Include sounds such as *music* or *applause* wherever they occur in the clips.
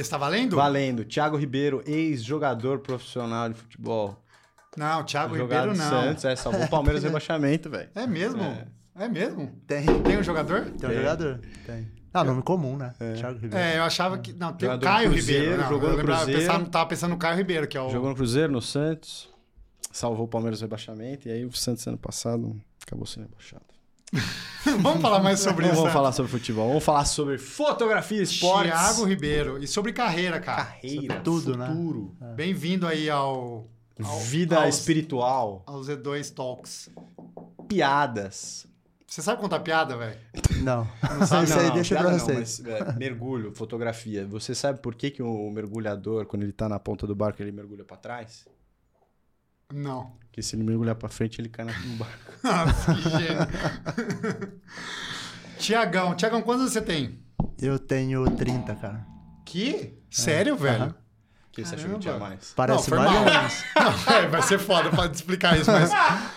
Esse tá valendo? Valendo. Thiago Ribeiro, ex-jogador profissional de futebol. Não, Thiago Jogado Ribeiro não. Santos, é, salvou o Palmeiras *laughs* rebaixamento, velho. É mesmo? É. É. mesmo? Tem, Tem um jogador? tem um Tem. jogador. Tem. Ah, nome comum, né? Thiago Ribeiro. É, eu achava que. Não, tem o Jogador Caio do Cruzeiro, Ribeiro. Não, jogou eu no lembrava, Cruzeiro. pensava, tava pensando no Caio Ribeiro, que é o. Jogou no Cruzeiro, no Santos, salvou o Palmeiras rebaixamento, e aí o Santos ano passado acabou sendo rebaixado. *laughs* Vamos falar mais sobre Não isso. vamos né? falar sobre futebol, vamos falar sobre fotografia, esportes. Thiago Ribeiro. E sobre carreira, cara. Carreira, Tudo, né? futuro, Bem-vindo aí ao. ao vida aos, espiritual, Aos Z2 Talks. piadas. Você sabe contar piada, velho? Não. Não sabe? Isso Não, aí não, deixa piada pra não, vocês. mas, é, mergulho, fotografia. Você sabe por que, que o mergulhador, quando ele tá na ponta do barco, ele mergulha pra trás? Não. Porque se ele mergulhar pra frente, ele cai na- no barco. Nossa, *laughs* que gênio. Tiagão, Tiagão, quantos você tem? Eu tenho 30, cara. Que? Sério, velho? aham. que você achou que tinha mais? Parece foi mais. *laughs* Não, é, vai ser foda pra explicar isso, mas.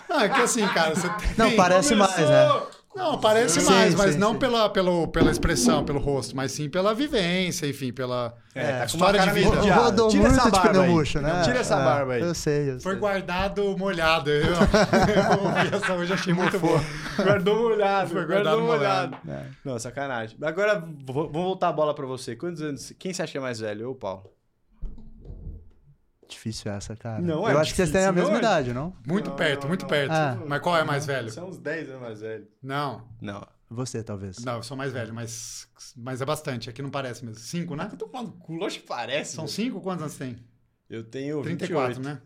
Não, é que assim, cara, você tem. Não, parece mais, né? Não, parece Sim, mais, mas sim, não sim. Pela, pelo, pela expressão, pelo rosto, mas sim pela vivência, enfim, pela É, tá história de vida. Rodou Tira muito essa de barba pneu murcho, né? Tira essa É, barba aí. Eu sei, eu Foi sei. guardado molhado. *laughs* Eu, eu ouvi essa hoje, achei muito boa. Guardou molhado, Foi guardado molhado. É. Não, sacanagem. Agora, vou- vamos voltar a bola pra você. Quantos anos? Quem você acha mais velho? Eu ou o Paulo? Difícil essa, cara. Não é eu acho que vocês têm a difícil, mesma não é? idade, não? Muito Não, perto, não, muito não. perto. Ah. Mas qual é mais velho? Você é uns 10 anos mais velho. Não, Não. Você, talvez. não, eu sou mais velho, mas, mas é bastante. Aqui não parece mesmo. Cinco, né? Eu tô falando cu, lógico que parece. São velho. cinco? Quantos anos você tem? Eu tenho 34, 28. né?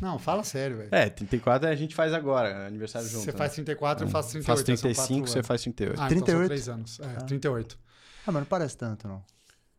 Não, fala sério, velho. É, 34 a gente faz agora, aniversário junto. Você né? faz 34, eu faço 38. Faço são 35, quatro você faz 38. Ah, então são 38? 3 anos. É, 38. Ah, mas não parece tanto, não.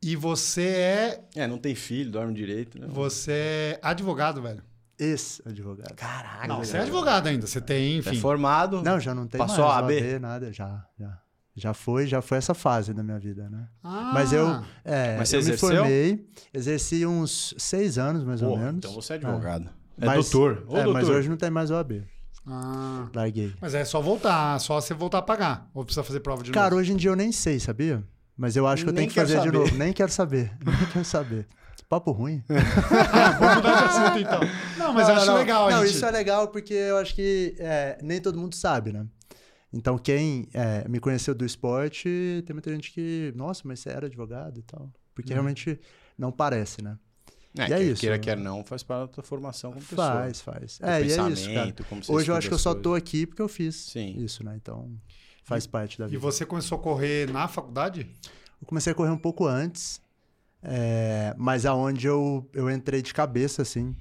E você é. É, não tem filho, dorme direito, né? Você é advogado, velho. Ex-advogado. Caralho. Não, você é advogado ainda. Você tem, É enfim. formado. Não, já não tem Passou mais a AB? OAB, nada, já, já. Já foi, já foi essa fase da minha vida, né? Ah, Mas eu, é, Mas você eu me formei, exerci uns seis anos, mais ou menos. então você é advogado. É, Mas- doutor. Ô, é, doutor. mas hoje não tem mais OAB. Ah, Larguei. mas é só voltar, só você voltar a pagar. Ou precisa fazer prova de Cara, novo? hoje em dia eu nem sei, sabia? Mas eu acho que eu Nem tenho que quero fazer de saber. novo. Nem quero saber. *laughs* Nem quero saber. Papo ruim. *laughs* Vamos mudar de assunto, então. Não, mas eu acho legal, Não, gente. isso é legal porque eu acho que é, nem todo mundo sabe, né? Então, quem é, me conheceu do esporte, tem muita gente que, nossa, mas você era advogado e tal. Porque realmente não parece, né? É, E é quer isso. Queira, quer não, faz parte da tua formação como pessoa. Faz, faz. Teu É, e é isso, cara. pensamento, como você Hoje eu acho que eu só coisas. tô aqui porque eu fiz Sim. isso, né? Então, faz parte da E vida. você começou a correr na faculdade? Eu comecei a correr um pouco antes, é, mas aonde eu, eu entrei de cabeça, assim,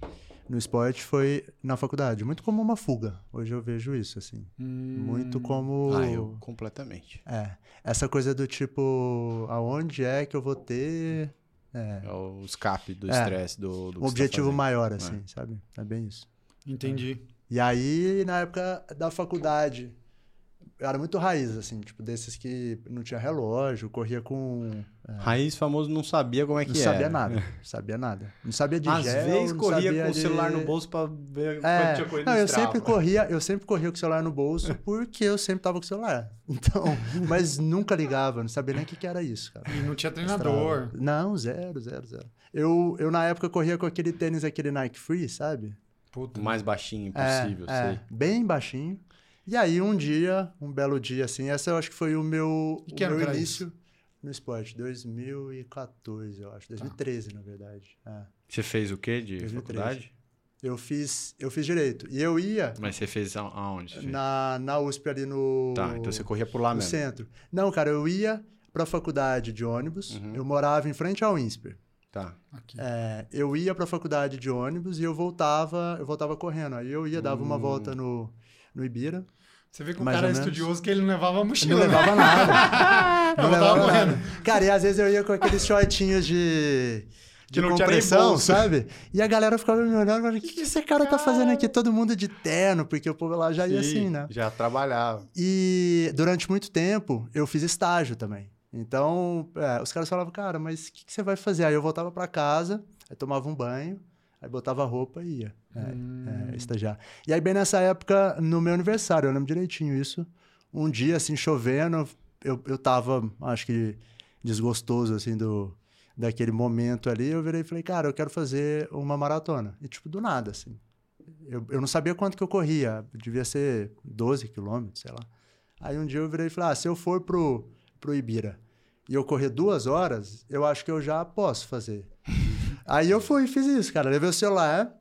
no esporte foi na faculdade. Muito como uma fuga. Hoje eu vejo isso, assim. Muito como... Ah, eu completamente. É, essa coisa do tipo, aonde é que eu vou ter é, É o escape do É. estresse, do, do que um tá objetivo fazendo. maior, assim, sabe? É bem isso. Entendi. E aí, na época da faculdade, eu era muito raiz, assim, tipo, desses que não tinha relógio, corria com... Raiz famoso não sabia como é que não era. sabia nada, não *laughs* sabia nada. Não sabia de Às gel, vezes não corria sabia com o de- celular no bolso pra ver quanto É, tinha corrido não, eu Strava. sempre corria, eu sempre corria com o celular no bolso *laughs* porque eu sempre tava com o celular. Então, mas nunca ligava, não sabia nem o que, que era isso, cara. E não tinha treinador. Strava. Não, zero, zero, zero. Eu, eu na época corria com aquele tênis, aquele Nike Free, sabe? Puta. O mais baixinho É, possível, é, sei. bem baixinho. E aí um dia, um belo dia assim, essa eu acho que foi o meu, E que o meu início no esporte, 2014, eu acho, 2013 na verdade. É. Você fez o quê de 2013. faculdade? Eu fiz, eu fiz direito. E eu ia Mas você fez a- aonde? você fez? na, na USP ali no Tá, então você corria por lá no mesmo. centro. Não, cara, eu ia pra faculdade de ônibus. Uhum. Eu morava em frente ao INSPER. Tá. Aqui. É, eu ia pra faculdade de ônibus e eu voltava, eu voltava correndo. Aí eu ia, dava uma Hum. volta no, no Ibira. Você vê que o cara é estudioso que ele não levava mochila. Não né? levava nada. *laughs* Não voltava levava correndo. nada. Cara, e às vezes eu ia com aqueles shortinhos de. De não compressão, sabe? E a galera ficava me olhando e falando: o que, que esse cara tá fazendo aqui? Todo mundo de terno, porque o povo lá já ia Sim, assim, né? Já trabalhava. E durante muito tempo eu fiz estágio também. Então, é, os caras falavam, cara, mas o que, que você vai fazer? Aí eu voltava pra casa, aí tomava um banho, aí botava a roupa e ia é, Hum. é, estagiar. E aí, bem nessa época, no meu aniversário, eu lembro direitinho isso. Um dia, assim, chovendo, eu, eu tava, acho que desgostoso, assim, do, daquele momento ali, eu virei e falei, cara, eu quero fazer uma maratona. E, tipo, do nada, assim. Eu, eu não sabia quanto que eu corria, devia ser 12 quilômetros, sei lá. Aí um dia eu virei e falei, ah, se eu for pro, pro Ibira e eu correr duas horas, eu acho que eu já posso fazer. *laughs* Aí eu fui e fiz isso, cara. Levei o celular,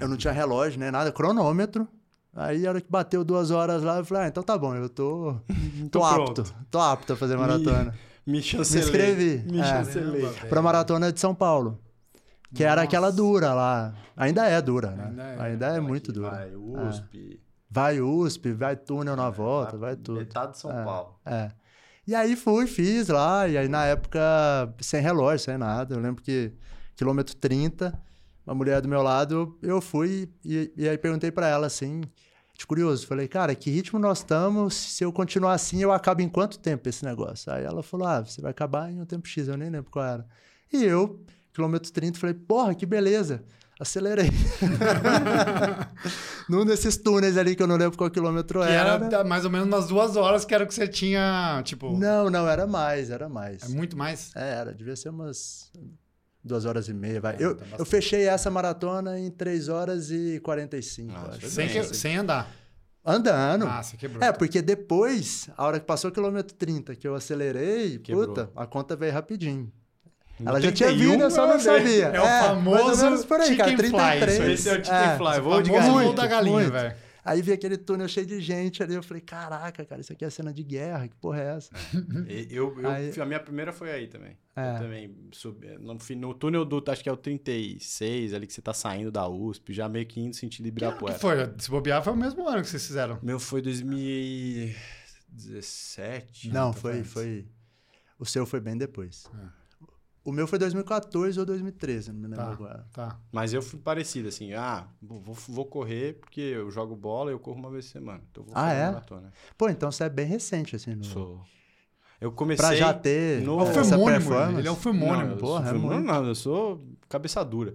eu não tinha relógio, nem nada, cronômetro. Aí, a hora que bateu duas horas lá, eu falei, ah, então tá bom, eu tô, *laughs* tô, Tô apto. pronto. Tô apto a fazer maratona. Me Me chancelei. inscrevi. Me é, chancelei. Pra maratona de São Paulo. Que era Nossa. aquela dura lá. Ainda é dura, né? Ainda é. Ainda é muito dura. Vai USP. Vai USP, vai túnel na volta, vai tudo. Metade de São É. Paulo. É. E aí fui, fiz lá, e aí na época, sem relógio, sem nada. Eu lembro que quilômetro 30, uma mulher do meu lado, eu fui e, e aí perguntei pra ela assim, de curioso, falei, cara, que ritmo nós estamos? Se eu continuar assim, eu acabo em quanto tempo esse negócio? Aí ela falou, ah, você vai acabar em um tempo X, eu nem lembro qual era. E eu, quilômetro 30, falei, porra, que beleza. Acelerei. *laughs* Num desses túneis ali que eu não lembro qual quilômetro Que era. era mais ou menos umas duas horas que era o que você tinha, tipo... Não, não, era mais, era mais. É muito mais? É, era, devia ser umas duas horas e meia, vai. É, eu, tá eu fechei essa maratona em 3 horas e 45, Nossa, acho. Sem, bem. que- sem andar. Andando. Ah, você quebrou. é, porque depois, a hora que passou o quilômetro 30, que eu acelerei, Quebrou. puta, a conta veio rapidinho. Ela já tinha 31, vindo, eu só não sabia. É o mais ou famoso por aí, cara, chicken fly, 33. isso aí. Esse é o Chicken É. Fly. Vou Famoso de galinha. da galinha, muito. velho. Aí vi aquele túnel cheio de gente ali, eu falei, caraca, cara, isso aqui é cena de guerra, que porra é essa? E- Eu, eu, Aí- A minha primeira foi aí também. É. Eu também subi. No, fi- no túnel do. Acho que é o 36, ali que você tá saindo da USP, já meio que indo sentido Que Ibirapuera. foi? Se bobear, foi o mesmo ano que vocês fizeram. Meu foi 2017. Não, foi, foi. O seu foi bem depois. É. O meu foi 2014 ou 2013, não me lembro Tá. agora. Tá. Mas eu fui parecido, assim. Ah, vou, vou- correr porque eu jogo bola e eu corro uma vez por semana. Então eu vou Ah, é? maratona. Pô, então você é bem recente, assim, no... Sou. Eu comecei. pra já ter no- É o essa fenônimo, performance. ele é o Não, fenômeno. eu porra, sou, é não, muito. não, eu sou cabeça dura.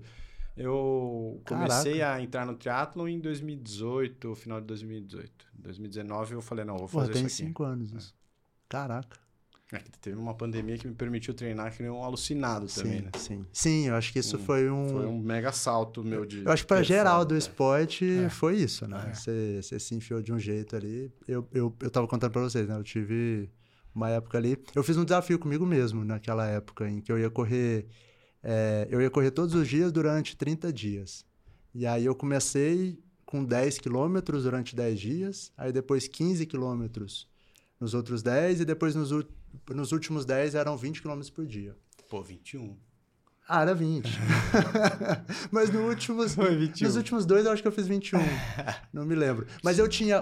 Eu comecei a entrar no triatlo em 2018, final de 2018. 2019 eu falei, não, vou Pô, fazer tem isso aqui. cinco anos isso. Caraca. É que teve uma pandemia que me permitiu treinar que nem um alucinado também, sim, né? sim. Sim, eu acho que isso Hum, foi um... Foi um mega salto meu de. Eu acho que pra geral do performance. esporte É. foi isso, né? É. Você, você se enfiou de um jeito ali. Eu, eu, eu tava contando pra vocês, né? Eu tive uma época ali... Eu fiz um desafio comigo mesmo naquela época, em que eu ia correr... é, eu ia correr todos os dias durante 30 dias. E aí eu comecei com 10 quilômetros durante 10 dias, aí depois 15 quilômetros nos outros 10, e depois nos, ú- nos últimos 10 eram 20 quilômetros por dia. Pô, 21. Ah, era 20. *laughs* Mas no últimos, Foi 21. nos últimos dois eu acho que eu fiz 21. não me lembro. Mas eu tinha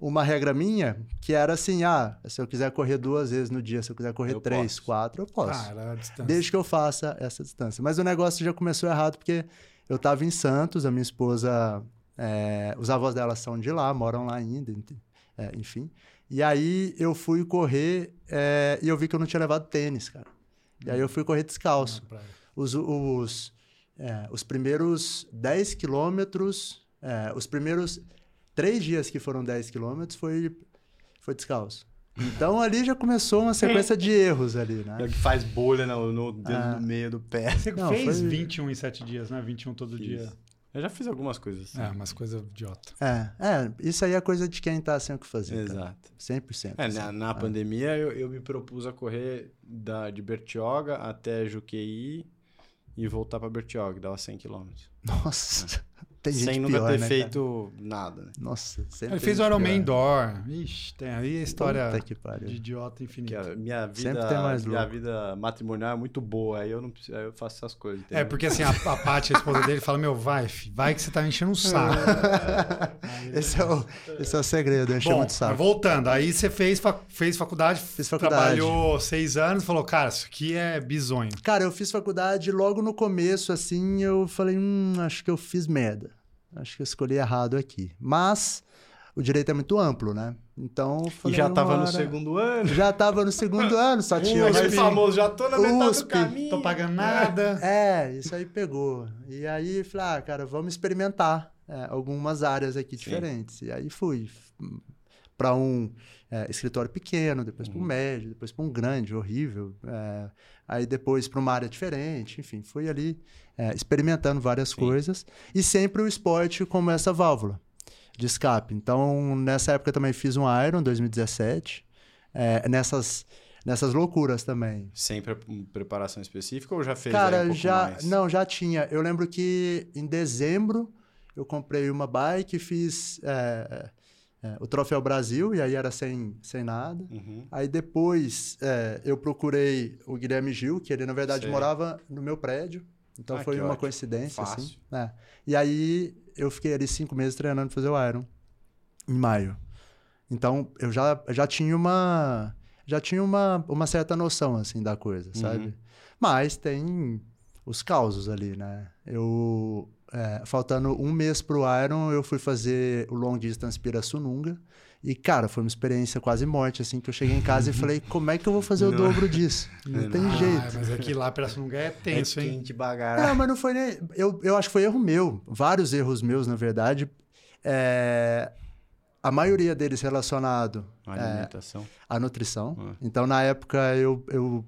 uma regra minha que era assim: ah, se eu quiser correr duas vezes no dia, se eu quiser correr Eu três, posso. quatro, eu posso. Ah, era a distância. desde que eu faça essa distância. Mas o negócio já começou errado porque eu estava em Santos, a minha esposa, é, os avós dela são de lá, moram lá ainda, é, enfim. E aí eu fui correr é, e eu vi que eu não tinha levado tênis, cara. E aí eu fui correr descalço os, os, é, os primeiros 10 quilômetros, é, os primeiros três dias que foram 10 quilômetros foi, foi descalço. Então ali já começou uma sequência de erros ali, É né? que faz bolha no, no dedo Ah. no meio do pé. Você Não, fez foi- 21 em 7 dias, né? 21 todo Fiz. dia. Eu já fiz algumas coisas assim. É, umas coisas idiota. É, é, isso aí é coisa de quem tá sem o que fazer. cara. Exato. 100%. É, assim. na, na pandemia eu, eu me propus a correr da, de Bertioga até Juqueí e voltar pra Bertioga, dava 100 km. Nossa, tem gente Sem nunca pior, ter né, cara? feito nada, né? Nossa, sempre Ele fez o Iron Man. Indoor. Ixi, tem aí a história Puta que pariu. de idiota a minha Sempre vida, tem mais minha louco. vida matrimonial é muito boa, aí eu não preciso, aí eu faço essas coisas. É, entendeu? porque assim, a, a Paty, a esposa dele, fala, meu, vai, fi, vai que você tá me enchendo um saco. *laughs* esse, é o, esse é o segredo, encher muito saco. voltando, aí você fez, fa- fez faculdade, Fiz faculdade. trabalhou seis anos, falou, cara, isso aqui é bizonho. Cara, eu fiz faculdade logo no começo, assim, eu falei, hum, acho que eu fiz merda. Acho que eu escolhi errado aqui. Mas o direito é muito amplo, né? Então, eu E falei, já uma tava no segundo ano. Já tava no segundo *laughs* ano, só tinha USP. Aquele famoso, já tô na metade USP, do caminho. Tô pagando nada. É, isso aí pegou. E aí, falei, ah, cara, vamos experimentar é, algumas áreas aqui Sim. diferentes. E aí fui. Para um é, escritório pequeno, depois uhum. para um médio, depois para um grande, horrível. É, aí depois para uma área diferente, enfim, fui ali é, experimentando várias Sim. coisas. E sempre o esporte como essa válvula de escape. Então, nessa época também fiz um Iron, 2017. É, nessas nessas loucuras também. Sem pre preparação específica ou já fez Cara, um já mais? não, já tinha. Eu lembro que em dezembro eu comprei uma bike, fiz é, é, o Troféu Brasil e aí era sem, sem nada. Uhum. Aí depois é, eu procurei o Guilherme Gil, que ele na verdade Sei. morava no meu prédio. Então ah, foi uma ótimo. coincidência, assim. Fácil. assim. E aí eu fiquei ali cinco meses treinando pra fazer o Iron em maio. Então eu já, já tinha uma já tinha uma, uma certa noção, assim, da coisa, sabe? Uhum. Mas tem os causos ali, né? Eu, é, faltando um mês pro Iron, eu fui fazer o Long Distance Pirassununga. E, cara, foi uma experiência quase morte, assim, que eu cheguei em casa e falei, como é que eu vou fazer o dobro disso? Não, *laughs* não tem ah, jeito. Mas aqui lá, Pirassununga é tenso, é hein? Devagar. Não, mas não foi nem... Eu, eu acho que foi erro meu. Vários erros meus, na verdade. É a maioria deles relacionado à alimentação, é, à nutrição. Ah. Então, na época, eu, eu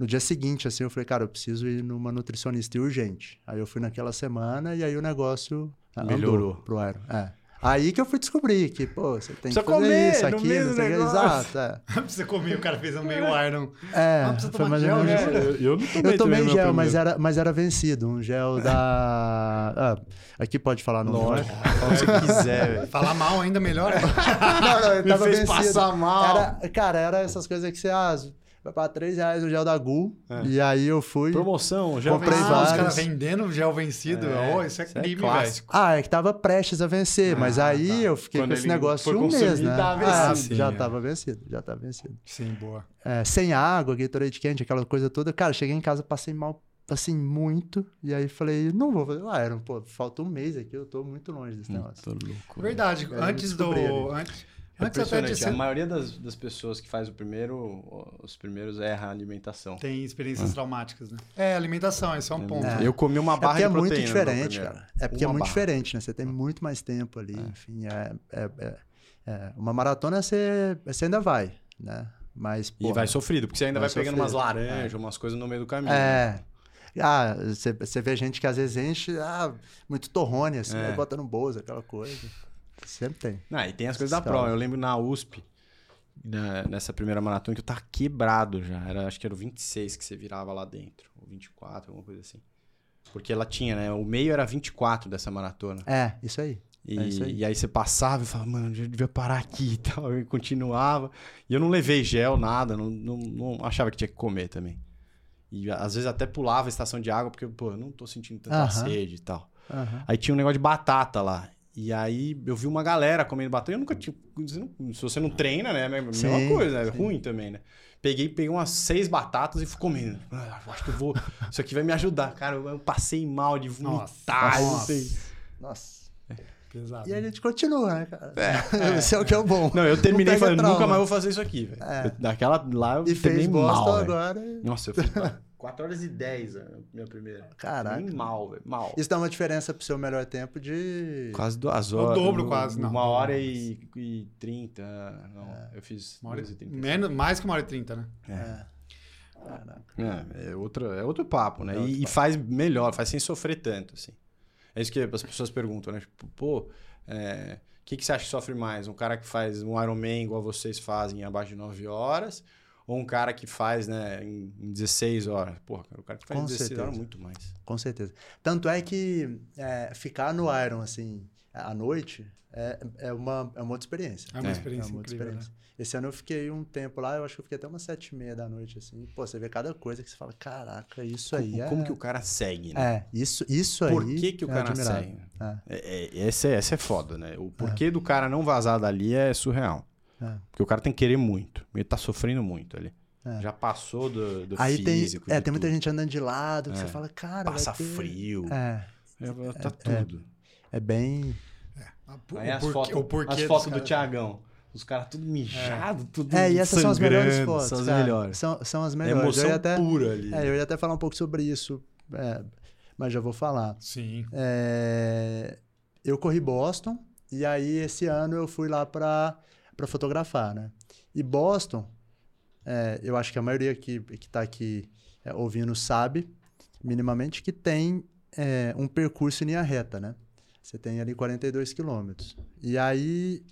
no dia seguinte, assim, eu falei, cara, eu preciso ir numa nutricionista urgente. Aí eu fui naquela semana e aí o negócio melhorou pro Iron. É. Aí que eu fui descobrir que, pô, você tem Precisa que fazer comer, isso, aquilo, não sei Exato, é. *laughs* Precisa comer, o cara fez um meio Iron. É, ah, foi mais gel, né? Eu, eu não tomei Eu tomei gel, mas era, mas era vencido. Um gel da... *laughs* Ah, aqui pode falar no nome. *laughs* Fala se quiser. Falar mal ainda melhor. não, não, eu tava Me fez vencido. passar mal. Era, cara, era essas coisas que você... Ah, Vai pra 3 reais o gel da Gu. É. E aí eu fui. Promoção, gel comprei vencido. vários. os caras vendendo gel vencido. É, oh, isso é, é crime, velho. Ah, é que tava prestes a vencer. Ah, mas aí tá. eu fiquei Quando com esse negócio um mês, né? Tava ah, sim, já é. tava vencido, já tava vencido. Sim, boa. É, sem água, Gatorade quente, aquela coisa toda. Cara, cheguei em casa, passei mal assim, muito. E aí falei, não vou fazer o Iron. Pô, falta um mês aqui, eu tô muito longe desse negócio. Tô louco. Verdade. Antes do... Antes, é impressionante. A maioria das, das pessoas que faz o primeiro, os primeiros erra a alimentação. Tem experiências ah. traumáticas, né? É, alimentação, esse é um é ponto. É. Eu comi uma barra é porque é muito diferente, cara. É porque uma é muito barra. diferente, né? Você tem muito mais tempo ali, é. enfim. É, é, é, uma maratona você, você ainda vai, né? Mas, porra, e vai sofrido, porque você ainda vai, vai pegando umas laranjas, umas coisas no meio do caminho. É. Né? Ah, você, você vê gente que às vezes enche ah, muito torrone, assim, é. bota no bolso, aquela coisa. Sempre tem. Ah, e tem as coisas da prova. Eu lembro na USP, na, nessa primeira maratona, que eu tava quebrado já. Era, acho que era o 26 que você virava lá dentro. Ou 24, alguma coisa assim. Porque ela tinha, né? O meio era 24 dessa maratona. É, isso aí. E, é isso aí. e aí você passava e falava, mano, eu devia parar aqui e tal. E continuava. E eu não levei gel, nada. Não, não, não achava que tinha que comer também. E às vezes até pulava a estação de água, porque, pô, eu não tô sentindo tanta uh -huh. sede e tal. Uh -huh. Aí tinha um negócio de batata lá. E aí eu vi uma galera comendo batata. Eu nunca tinha. Se você não treina, né? É a mesma sim, coisa, é ruim também, né? Peguei, peguei umas seis batatas e fui comendo. Ah, acho que eu vou. Isso aqui vai me ajudar. Cara, eu passei mal de vomitar. Nossa. Nossa. Pesado. E a gente continua, né, cara? *laughs* É, Esse é o que é o bom. Não, eu terminei falando, nunca mais vou fazer isso aqui, velho. É. Daquela lá eu e fez mal. agora. Nossa, eu fiz 4 *laughs* horas e 10 a minha primeira. Caraca. Nem mal, velho. Mal. Isso dá uma diferença pro seu melhor tempo de. Quase duas horas. O dobro, quase, não. Uma hora e, e 30. Não, é. eu fiz. Uma hora e 30. Menos, mais que uma hora e 30, né? É. é. É, é, outro, é outro papo, né? É outro e, papo. e, faz melhor, faz sem sofrer tanto, assim. É isso que as pessoas perguntam, né? Tipo, pô, é, o que, que você acha que sofre mais? Um cara que faz um Ironman igual vocês fazem abaixo de 9 horas ou um cara que faz, né, em, 16 horas. Porra, o cara que faz em 16 certeza. horas muito mais. Com certeza. Tanto é que é, ficar no Iron, assim, à noite, é, é, uma, é uma outra experiência. É uma experiência é uma incrível, experiência. Né? Esse ano eu fiquei um tempo lá, eu acho que eu fiquei até umas sete e meia da noite, assim. Pô, você vê cada coisa que você fala, caraca, isso como, aí é... Como que o cara segue, né? É, isso, isso aí Por que que o é cara admirável. segue? É. É, é, esse, é, esse é foda, né? O porquê do cara não vazar dali é surreal. Porque o cara tem que querer muito. Ele tá sofrendo muito ali. É. Já passou do, do Aí físico. Tem, é, tem muita gente andando de lado, que é. você fala, cara. Passa ter... frio. É. é tá é, tudo. É, bem. Aí as fotos as fotos do Tiagão. Os caras tudo mijado, tudo É, e essas são as melhores fotos. São as cara. melhores. São, são as melhores. É emoção até, pura ali. É, eu ia até falar um pouco sobre isso, mas já vou falar. Sim. eu corri Boston, e aí esse ano eu fui lá para para fotografar, né? E Boston, é, eu acho que a maioria que que está aqui é, ouvindo sabe minimamente que tem é, um percurso em linha reta, né? Você tem ali 42 quilômetros. E aí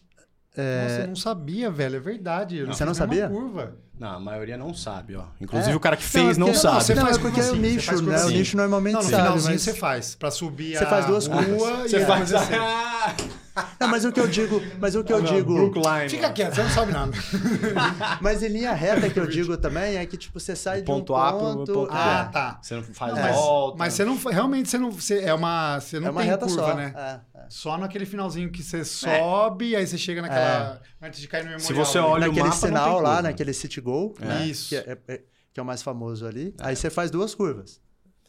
Nossa, eu não sabia, velho. É verdade. Eu Você não sabia? curva. Não, a maioria não sabe, ó. Inclusive É. o cara que Não, fez é não, porque- sabe. você não, faz é porque é o assim, nicho, né? O assim. nicho normalmente Não, no sabe, finalzinho mas... você faz. Pra subir Você a faz duas rua curvas. e Você faz assim. *laughs* Não, mas o que eu digo, mas o que eu Não, digo, Brookline. Fica quieto, você não sabe nada. *laughs* mas em linha reta que eu *laughs* digo também é que tipo você sai de um Ponto A pro ponto, ponto B. Ah, é, tá. Você não faz Não, mas, volta. mas você não. Realmente você não. Você, é uma. Você não é uma tem reta curva, só, né? é, é. Só naquele finalzinho que você sobe, aí você chega naquela. Antes de cair no memorial. Se você olha o naquele mapa, não tem sinal lá, curva. naquele City Go, né? Isso. Que é, é- que é o mais famoso ali. Aí você faz duas curvas.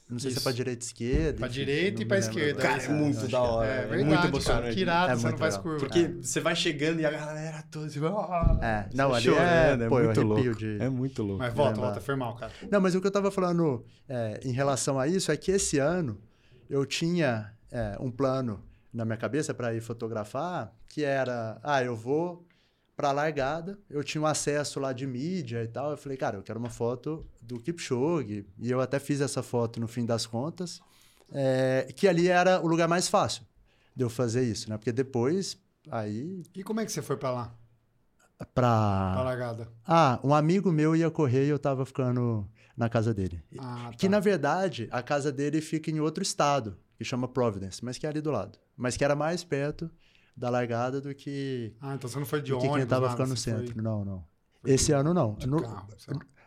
Não sei se é Isso. pra direita e esquerda. Pra enfim, direita e pra esquerda. Cara, é Isso, muito da hora. É É, muito verdade, cara. emocionante. Que irado, É você não muito faz legal. curva. Porque você vai chegando e a galera toda. Você vai, ah, É, não, você ali chorando, é, pô, muito louco. de... É muito louco. Mas volta, volta, foi mal, cara. Não, mas o que eu tava falando é, em relação a isso é que esse ano eu tinha é, um plano na minha cabeça para ir fotografar, que era, ah, eu vou para a largada, eu tinha um acesso lá de mídia e tal, eu falei, cara, eu quero uma foto do Kipchoge, e eu até fiz essa foto no fim das contas, é, que ali era o lugar mais fácil de eu fazer isso, né? Porque depois, aí, E como é que você foi pra lá? Pra pra... largada? Ah, um amigo meu ia correr e eu tava ficando na casa dele. Ah, Que, tá. na verdade, a casa dele fica em outro estado, que chama Providence, mas que é ali do lado. Mas que era mais perto da largada do que, Ah, então você não foi de do que ônibus, quem tava nada, ficando no centro. foi Não, não. Esse ano, não. de No, carro.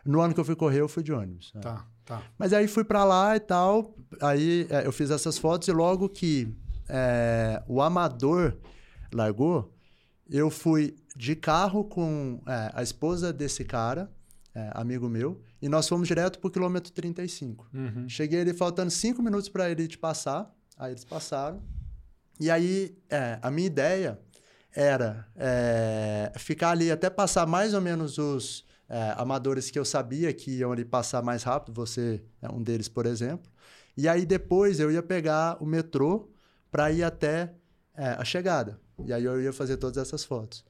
No ano que eu fui correr, eu fui de ônibus. né? Tá, tá. Mas aí fui pra lá e tal. Aí é, eu fiz essas fotos e logo que é, o amador largou, eu fui de carro com é, a esposa desse cara, é, amigo meu, e nós fomos direto pro quilômetro 35. Uhum. Cheguei ali faltando cinco minutos para ele te passar. Aí eles passaram. E aí, é, a minha ideia era é, ficar ali até passar mais ou menos os é, amadores que eu sabia que iam ali passar mais rápido. Você é um deles, por exemplo. E aí depois eu ia pegar o metrô para ir até é, a chegada. E aí eu ia fazer todas essas fotos.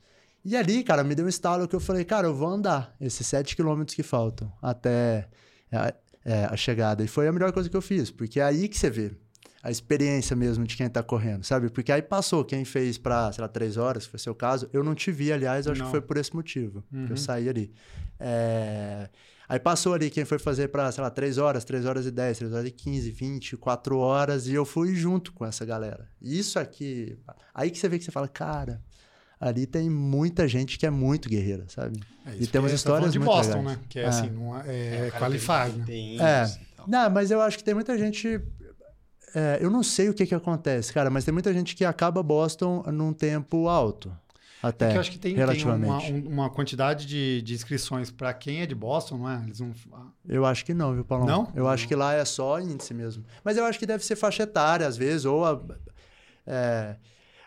E ali, cara, me deu um estalo que eu falei, cara, eu vou andar esses sete quilômetros que faltam até é, é, a chegada. E foi a melhor coisa que eu fiz, porque é aí que você vê a experiência mesmo de quem tá correndo, sabe? Porque aí passou quem fez pra, sei lá, três horas, que foi seu caso. Eu não te vi, aliás, acho Não. que foi por esse motivo que Uhum. eu saí ali. É, Aí passou ali quem foi fazer pra, sei lá, três horas, três horas e dez, três horas e quinze, vinte, quatro horas, e eu fui junto com essa galera. Isso aqui, aí que você vê que você fala, cara, ali tem muita gente que é muito guerreira, sabe? É E temos que falando histórias de muito Boston, legais. né? Que é, É. assim, não é, é, qualified, né? Tem É. Não, mas eu acho que tem muita gente. É, eu não sei o que, que acontece, cara, mas tem muita gente que acaba Boston num tempo alto. Até. É que eu acho que tem, tem uma, relativamente. um- uma quantidade de, de inscrições pra quem é de Boston, não é? Eles não. ah, Eu acho que não, viu, Paulão? Não? Eu acho que lá é só índice mesmo. Mas eu acho que deve ser faixa etária, às vezes, ou. a- é,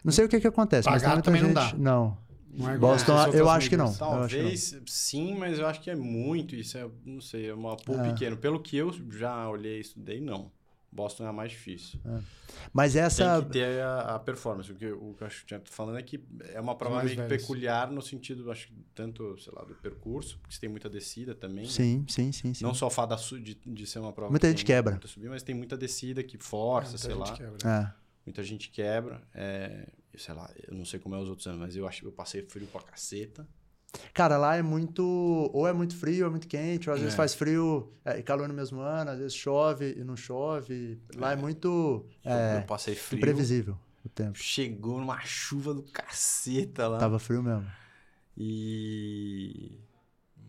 não sei o que, que acontece, mas tem Pagar muita também não gente. dá. Não. Não é Boston, eu outras acho que não. Eu acho que não. Talvez sim, mas eu acho que é muito. Isso é, não sei, é uma pool É. pequeno. Pelo que eu já olhei e estudei, não. Boston é a mais difícil. Mas essa. Tem que ter a, a performance. O que, o que eu acho que eu tô falando é que é uma prova meio velhos. peculiar no sentido, acho que tanto, sei lá, do percurso, porque você tem muita descida também. né? Sim, sim, sim, sim. Não só o fato de, de ser uma prova. Muita que gente tem quebra. muita subida, mas tem muita descida que força, Muita sei gente lá. quebra. É. Muita gente quebra. É, sei lá, eu não sei como é os outros anos, mas eu acho que eu passei frio pra caceta. Cara, lá é muito. Ou é muito frio, ou é muito quente, ou às vezes É. faz frio é, e calor no mesmo ano, às vezes chove e não chove. Lá é, muito Eu- é, eu passei frio. imprevisível o tempo. Chegou numa chuva do caceta lá. Tava frio mesmo. E.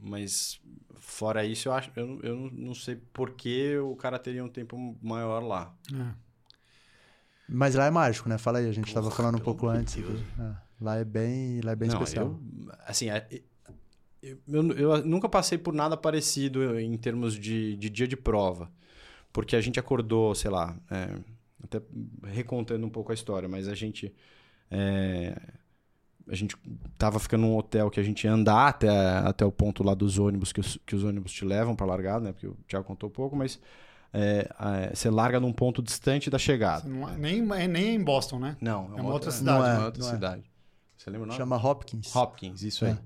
Mas fora isso, eu acho. Eu, não- eu não- não sei por que o cara teria um tempo maior lá. É. Mas lá é mágico, né? Fala aí, a gente tava Porra, falando um pouco antes. Deus. É, lá é bem, lá é bem Não, especial. eu- assim, é- eu, eu- eu nunca passei por nada parecido em termos de, de dia de prova. Porque a gente acordou, sei lá, é, até recontando um pouco a história, mas a gente. é, a gente tava ficando num hotel que a gente ia andar até, até o ponto lá dos ônibus, que os, que os ônibus te levam pra largada, né? Porque o Thiago contou um pouco, mas é, é, você larga num ponto distante da chegada. Não é- nem, é nem em Boston, né? Não, é É uma, outra outra, cidade. Não é, uma outra cidade. Você lembra o nome? Chama Hopkins. Hopkins, isso aí. É.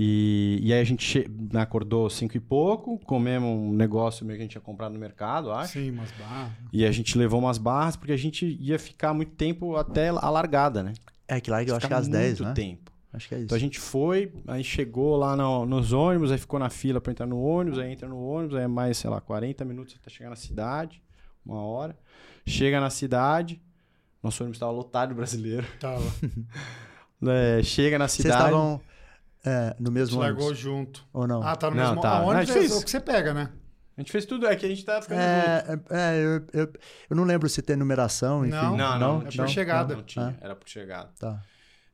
E, e aí a gente acordou cinco e pouco, comemos um negócio meio que a gente tinha comprado no mercado, acho. Sim, umas barras. E a gente levou umas barras porque a gente ia ficar muito tempo até a largada, né? É que lá eu acho que é às 10, muito né? tempo. Acho que é isso. Então a gente foi, aí chegou lá no- nos ônibus, aí ficou na fila pra entrar no ônibus, aí entra no ônibus, aí é mais, sei lá, 40 minutos até chegar na cidade, uma hora. Chega na cidade, nosso ônibus estava lotado de brasileiro. Tava. *laughs* É, chega na Vocês cidade. estavam é, no mesmo largou ônibus? junto. Ou não? Ah, tá no Não, mesmo. tá. Não, ônibus a gente é fez. o que você pega, né? A gente fez tudo, é que a gente tava ficando. É, é, é, eu, eu, eu não lembro se tem numeração, enfim. Não, Não, não, é por chegada. Não, tinha, Ah. era por chegada. Tá.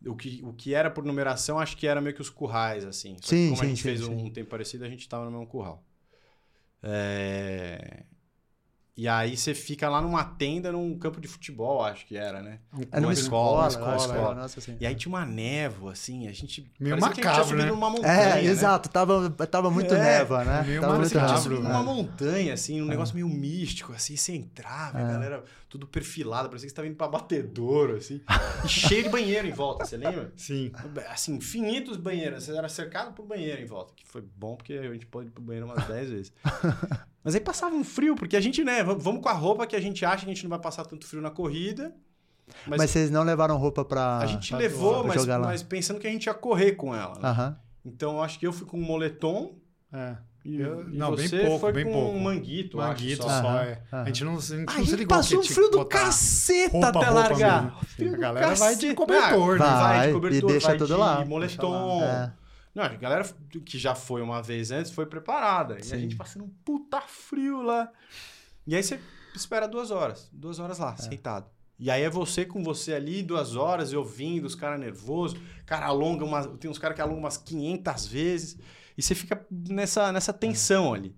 O que, o que era por numeração, acho que era meio que os currais, assim. Só que Sim, como a sim, gente sim, fez sim. um tempo parecido, a gente tava no mesmo curral. É... E aí você fica lá numa tenda num campo de futebol, acho que era, né? É numa Uma escola, escola, é, escola, é, Nossa, assim. E aí tinha uma névoa, assim, a gente... Meio parecia que a gente tinha macabro, subido né? numa montanha, É, né? exato. Tava, tava muito É, neva, né? meio Tava tinha macabro, subido numa É. montanha, assim, um negócio meio místico, assim, você entrava, a É. galera tudo perfilada, parecia que você tava indo pra batedouro, assim, e cheio de banheiro em volta, você lembra? Sim. Assim, infinitos banheiros. Você era cercado por banheiro em volta. Que foi bom porque a gente pode ir pro banheiro umas 10 vezes. *laughs* Mas aí passava um frio, porque a gente, né, vamos com a roupa que a gente acha que a gente não vai passar tanto frio na corrida. Mas, Mas, vocês não levaram roupa pra. a gente pra- levou, pra mas, mas pensando que a gente ia correr com ela. né? Aham. Então eu acho que eu fui com um moletom É. e, Eu- e não, bem você pouco, foi bem com pouco. um manguito, acho, Manguito só. só, Aham, é. A gente não, a gente A não se ligou passou um frio do caceta roupa, até roupa largar. Frio A galera vai de cobertor, né? Ah, vai Vai, de e cobertor, deixa vai tudo de lá. moletom. É. Não, a galera que já foi uma vez antes foi preparada. E a Sim. gente passando um puta frio lá. E aí você espera duas horas. Duas horas É. lá, sentado. E aí é você com você ali, duas horas, eu ouvindo, os caras nervosos. Cara alonga umas. Tem uns caras que alongam umas 500 vezes. E você fica nessa, nessa tensão ali.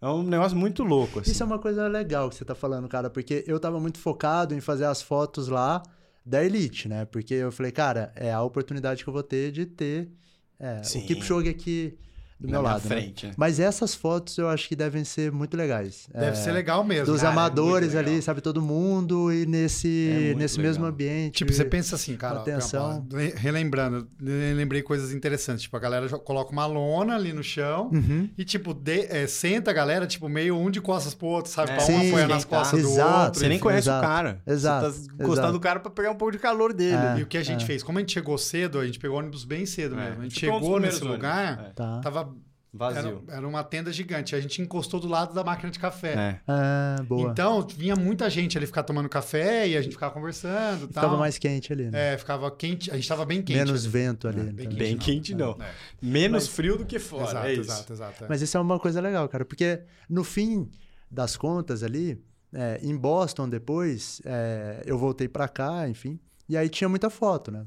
É um negócio muito louco, assim. Isso é uma coisa legal que você tá falando, cara, porque eu tava muito focado em fazer as fotos lá da Elite, né? Porque eu falei, cara, é a oportunidade que eu vou ter de ter é, Sim. o Kipchoge aqui do na meu lado. né? frente. né? Mas essas fotos eu acho que devem ser muito legais. Deve É, ser legal mesmo. Dos Cara, é amadores muito ali, legal. sabe? Todo mundo e É nesse, muito nesse legal. mesmo ambiente. Tipo, você pensa assim, cara, Atenção. relembrando, le- lembrei coisas interessantes. Tipo, a galera coloca uma lona ali no chão Uhum. e, tipo, de- é, senta a galera, tipo, meio um de costas pro outro, sabe? É. Pra um Sim, apoiar nas costas do Exato. outro. Você nem enfim. conhece exato, o cara. exato, Você tá encostado exato. do cara pra pegar um pouco de calor dele. É. E o que a gente fez? Como a gente chegou cedo, a gente pegou ônibus bem cedo É, mesmo. A gente chegou nesse lugar, É. Tá. tava. Vazio. Era, era uma tenda gigante. A gente encostou do lado da máquina de café. É. Ah, boa. Então, vinha muita gente ali ficar tomando café e a gente ficava conversando e tal. Ficava mais quente ali, né? É, ficava quente. A gente tava bem quente. Menos ali. vento ali. É, né? bem também. Bem quente, não. É. Menos Mas- frio do que fora. Exato, é isso. exato, exato. é. Mas isso é uma coisa legal, cara, porque no fim das contas ali, é, em Boston depois, é, eu voltei pra cá, enfim, e aí tinha muita foto, né?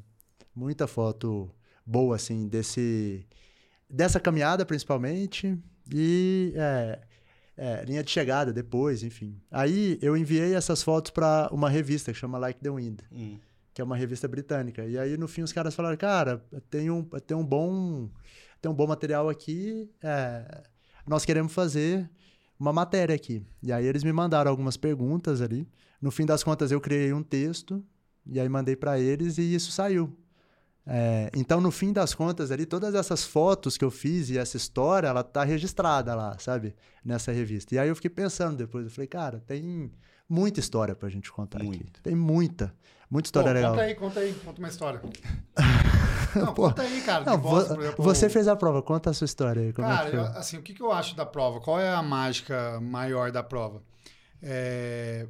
Muita foto boa, assim, desse, dessa caminhada principalmente e é, é, linha de chegada depois, enfim. Aí eu enviei essas fotos pra uma revista que chama Like the Wind Hum. que é uma revista britânica. E aí, no fim, os caras falaram, cara, tem um, tem um, bom, tem um bom material aqui, é, nós queremos fazer uma matéria aqui. E aí, eles me mandaram algumas perguntas ali. No fim das contas, eu criei um texto, e aí mandei para eles, e isso saiu. É, então, no fim das contas ali, todas essas fotos que eu fiz e essa história, ela tá registrada lá, sabe? Nessa revista. E aí eu fiquei pensando depois, eu falei, cara, tem muita história pra gente contar aqui. Muita. Tem muita. Muita Pô, história legal. Conta aí, conta aí, conta uma história. *laughs* Não, Pô, conta aí, cara. Não, Boston, vo- por exemplo, você fez a prova, conta a sua história aí. Como Cara, é que eu- assim, o que, que eu acho da prova? Qual é a mágica maior da prova? É,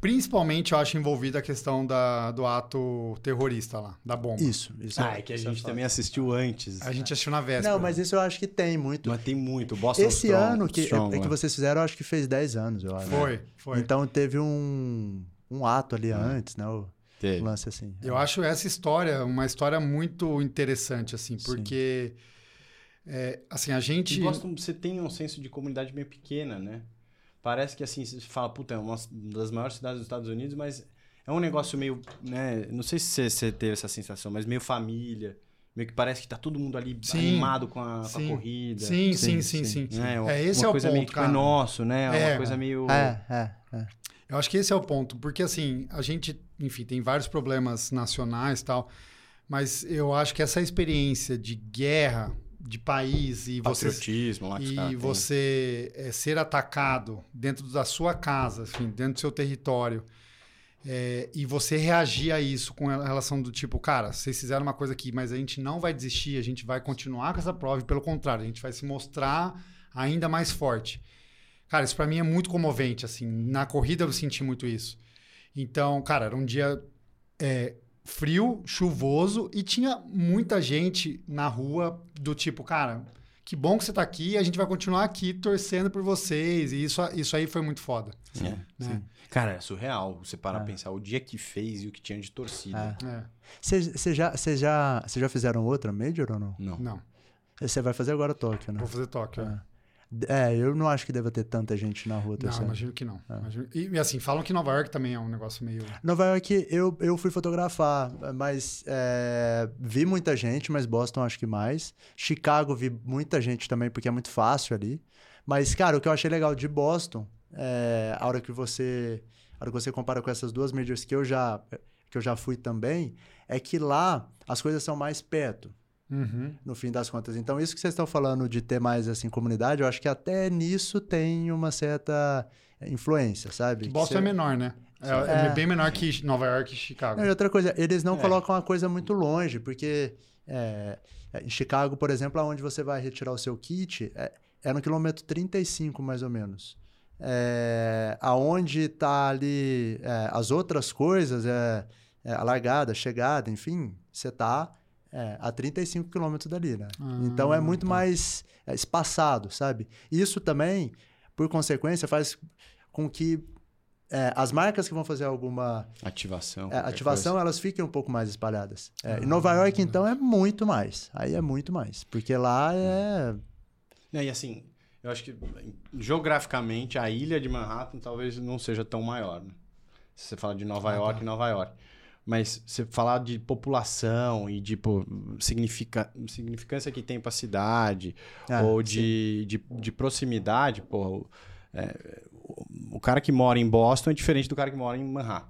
Principalmente, eu acho envolvida a questão da, do ato terrorista lá, da bomba. Isso, isso. Ah, é que a gente também assistiu antes. A gente assistiu na véspera. Não, mas isso eu acho que tem muito. Mas tem muito. Boston Esse Strong- ano que, Strong, é, que né? vocês fizeram, eu acho que fez 10 anos, eu acho. Foi, foi. Então teve um, um ato ali antes, né? O Teve. lance assim. Eu acho essa história uma história muito interessante, assim, porque... é, assim, a gente... Boston, você tem um senso de comunidade meio pequena, né? Parece que assim, você fala, puta, é uma das maiores cidades dos Estados Unidos, mas é um negócio meio, né? Não sei se você, teve essa sensação, mas meio família. Meio que parece que tá todo mundo ali Sim. animado com a, com a Sim. corrida. Sim, sim, Sim, sim, sim. Né? É, esse uma é o coisa meio ponto, que cara. foi nosso, né? É. Uma coisa meio. É, é, é. Eu acho que esse é o ponto, porque assim, a gente, enfim, tem vários problemas nacionais e tal, Mas eu acho que essa experiência de guerra, de país e você Patriotismo lá os caras e têm. você é, ser atacado dentro da sua casa, enfim, dentro do seu território, é, e você reagir a isso com a relação do tipo, cara, vocês fizeram uma coisa aqui, mas a gente não vai desistir, a gente vai continuar com essa prova e pelo contrário, a gente vai se mostrar ainda mais forte. Cara, isso pra mim é muito comovente, assim. Na corrida eu senti muito isso. Então, cara, era um dia é, frio, chuvoso e tinha muita gente na rua do tipo, cara, que bom que você tá aqui, a gente vai continuar aqui torcendo por vocês. E isso, isso aí foi muito foda. É. Né? Cara, é surreal você parar É. pensar o dia que fez e o que tinha de torcida. É. É, Vocês já, já, já fizeram outra Major ou não? Não. não, Você vai fazer agora Tóquio, né? vou fazer Tóquio. é. É, eu não acho que deva ter tanta gente na rua Não, imagino que não. Imagino- E, e assim, falam que Nova York também é um negócio meio. Nova York, eu, eu fui fotografar, mas é, vi muita gente, mas Boston acho que mais. Chicago vi muita gente também, porque é muito fácil ali. Mas, cara, o que eu achei legal de Boston, é, a hora que você. A hora que você compara com essas duas majors que eu já, que eu já fui também, é que lá as coisas são mais perto. Uhum. no fim das contas. Então, isso que vocês estão falando de ter mais assim comunidade, eu acho que até nisso tem uma certa influência, sabe? Boston você- é menor, né? É, é É. bem menor que Nova York e Chicago. E outra coisa, eles não É. colocam uma coisa muito longe, porque é, é, em Chicago, por exemplo, aonde você vai retirar o seu kit, é, é no quilômetro 35, mais ou menos. Aonde está ali as outras coisas, é, a largada, a chegada, enfim, você está a 35 quilômetros dali, né? Ah, então é muito tá. mais é, espaçado, sabe? Isso também, por consequência, faz com que é, as marcas que vão fazer alguma Ativação. é, ativação, elas fiquem um pouco mais espalhadas. É, Ah, em Nova York, então, é muito mais. Aí é muito mais. Porque lá é. É, e assim, eu acho que geograficamente a ilha de Manhattan talvez não seja tão maior, né? Se você fala de Nova Ah, York, tá. Nova York. Mas você falar de população e de pô, significa, significância que tem pra cidade, é, ou de, de, de proximidade, é, o, o cara que mora em Boston é diferente do cara que mora em Manhattan,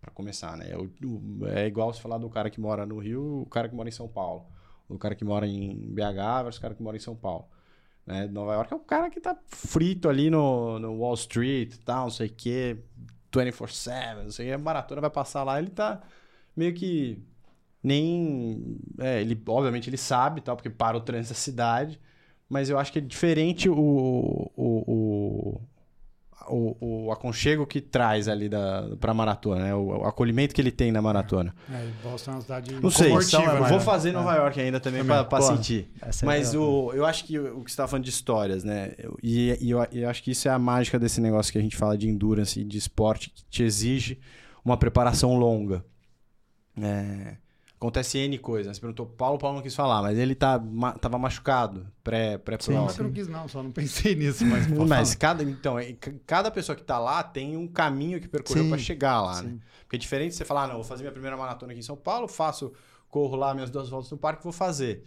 Pra começar, né? O- o- é igual você falar do cara que mora no Rio, o cara que mora em São Paulo, o cara que mora em BH versus o cara que mora em São Paulo. Né? Nova York é o cara que tá frito ali no, no Wall Street, tal, não sei o quê, 24/7, não sei a maratona vai passar lá, ele tá meio que nem. É, ele, obviamente ele sabe, tal, porque para o trânsito da cidade, mas eu acho que é diferente o, o, o, o, o aconchego que traz ali da, pra maratona, né? O, o acolhimento que ele tem na maratona. É, Boston é uma cidade Não sei, comportiva, é eu vou fazer Nova York ainda também Também. Pô, sentir. Essa é Mas o, eu acho que o que você estava falando de histórias, né? Eu- E, e eu, eu acho que isso é a mágica desse negócio que a gente fala de endurance e de esporte, que te exige uma preparação longa. É, acontece N coisas. Você perguntou, Paulo, Paulo não quis falar, mas ele tá, ma- tava machucado pré- pré-prova. Não, que eu não quis, não, só não pensei *laughs* nisso, mas. Mas cada, então, é, ca- cada pessoa que tá lá tem um caminho que percorreu Sim, para chegar lá, né? sim. Porque é diferente de você falar, ah, não, vou fazer minha primeira maratona aqui em São Paulo, faço, corro lá minhas duas voltas no parque, vou fazer.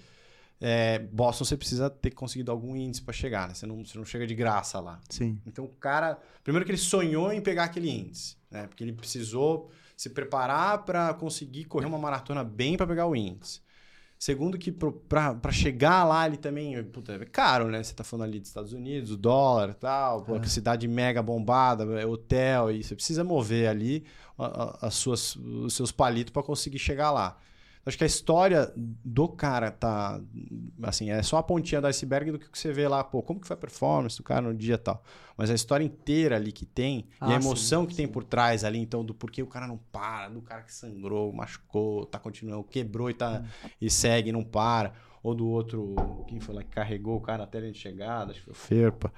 É, Boston você precisa ter conseguido algum índice para chegar, né? Você não, você não chega de graça lá. Sim. Então o cara, primeiro que ele sonhou em pegar aquele índice, né? Porque ele precisou se preparar para conseguir correr uma maratona bem para pegar o índice. Segundo que para chegar lá ele também, puta, é caro, né? Você tá falando ali dos Estados Unidos, o dólar, e tal, É. cidade mega bombada, é hotel e você precisa mover ali a- a- as suas, os seus palitos para conseguir chegar lá. Acho que a história do cara tá. Assim, é só a pontinha do iceberg do que você vê lá, pô, como que foi a performance do cara no dia e tal. Mas a história inteira ali que tem, e Ah, a emoção sim, que tem sim. por trás ali, então, do porquê o cara não para, do cara que sangrou, machucou, tá continuando, quebrou e, tá, e segue, não para. Ou do outro, quem foi lá que carregou o cara até ele de chegada, acho que foi o Ferpa.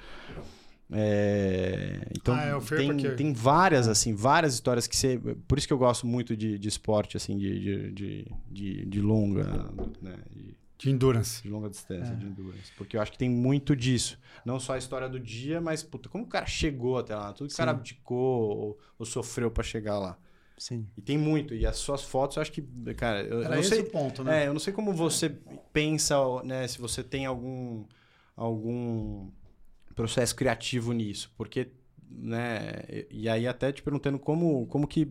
É, então Ah, é tem, que- tem várias assim várias histórias que você por isso que eu gosto muito de, de esporte assim de, de, de, de, de longa né, de, De endurance. de longa distância É. de endurance porque eu acho que tem muito disso não só a história do dia mas puta, como o cara chegou até lá tudo que o cara abdicou ou, ou sofreu para chegar lá Sim. e tem muito e as suas fotos eu acho que cara eu, eu Era não esse sei o ponto, né? é, eu não sei como você pensa, né, se você tem algum algum processo criativo nisso, porque né? E, aí até te perguntando como, como que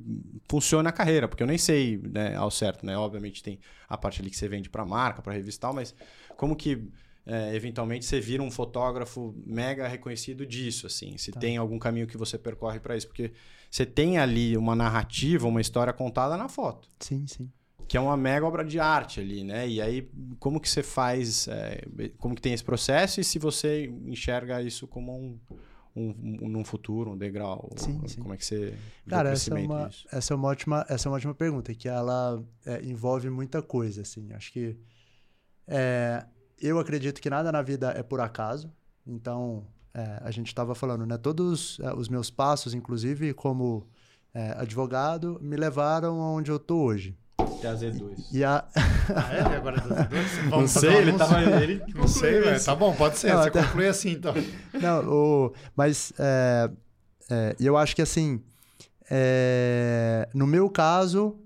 funciona a carreira, porque eu nem sei né, ao certo, né? Obviamente tem a parte ali que você vende para marca, para revista e tal, mas como que é, eventualmente você vira um fotógrafo mega reconhecido disso, assim. Se Tá. tem algum caminho que você percorre para isso, porque você tem ali uma narrativa, uma história contada na foto, Sim, sim. Que é uma mega obra de arte ali, né? E aí como que você faz, é, como que tem esse processo e se você enxerga isso como um um, um, num futuro, um degrau? Sim, sim. Como é que você Cara, essa é, uma, disso? essa, é uma ótima, essa é uma ótima pergunta, que ela é, envolve muita coisa, assim. Acho que é, eu acredito que nada na vida é por acaso. Então, é, a gente estava falando, né? Todos é, os meus passos, inclusive como é, advogado, me levaram aonde eu tô hoje. Até a Z2. E a, Ah, é? Agora é das duas? *laughs* Não Vamos sei, ele tava. Ele Não sei, velho. Tá bom, pode ser. Não, Você até- conclui assim, então. *laughs* Não, o, mas é, é, eu acho que assim, é, no meu caso,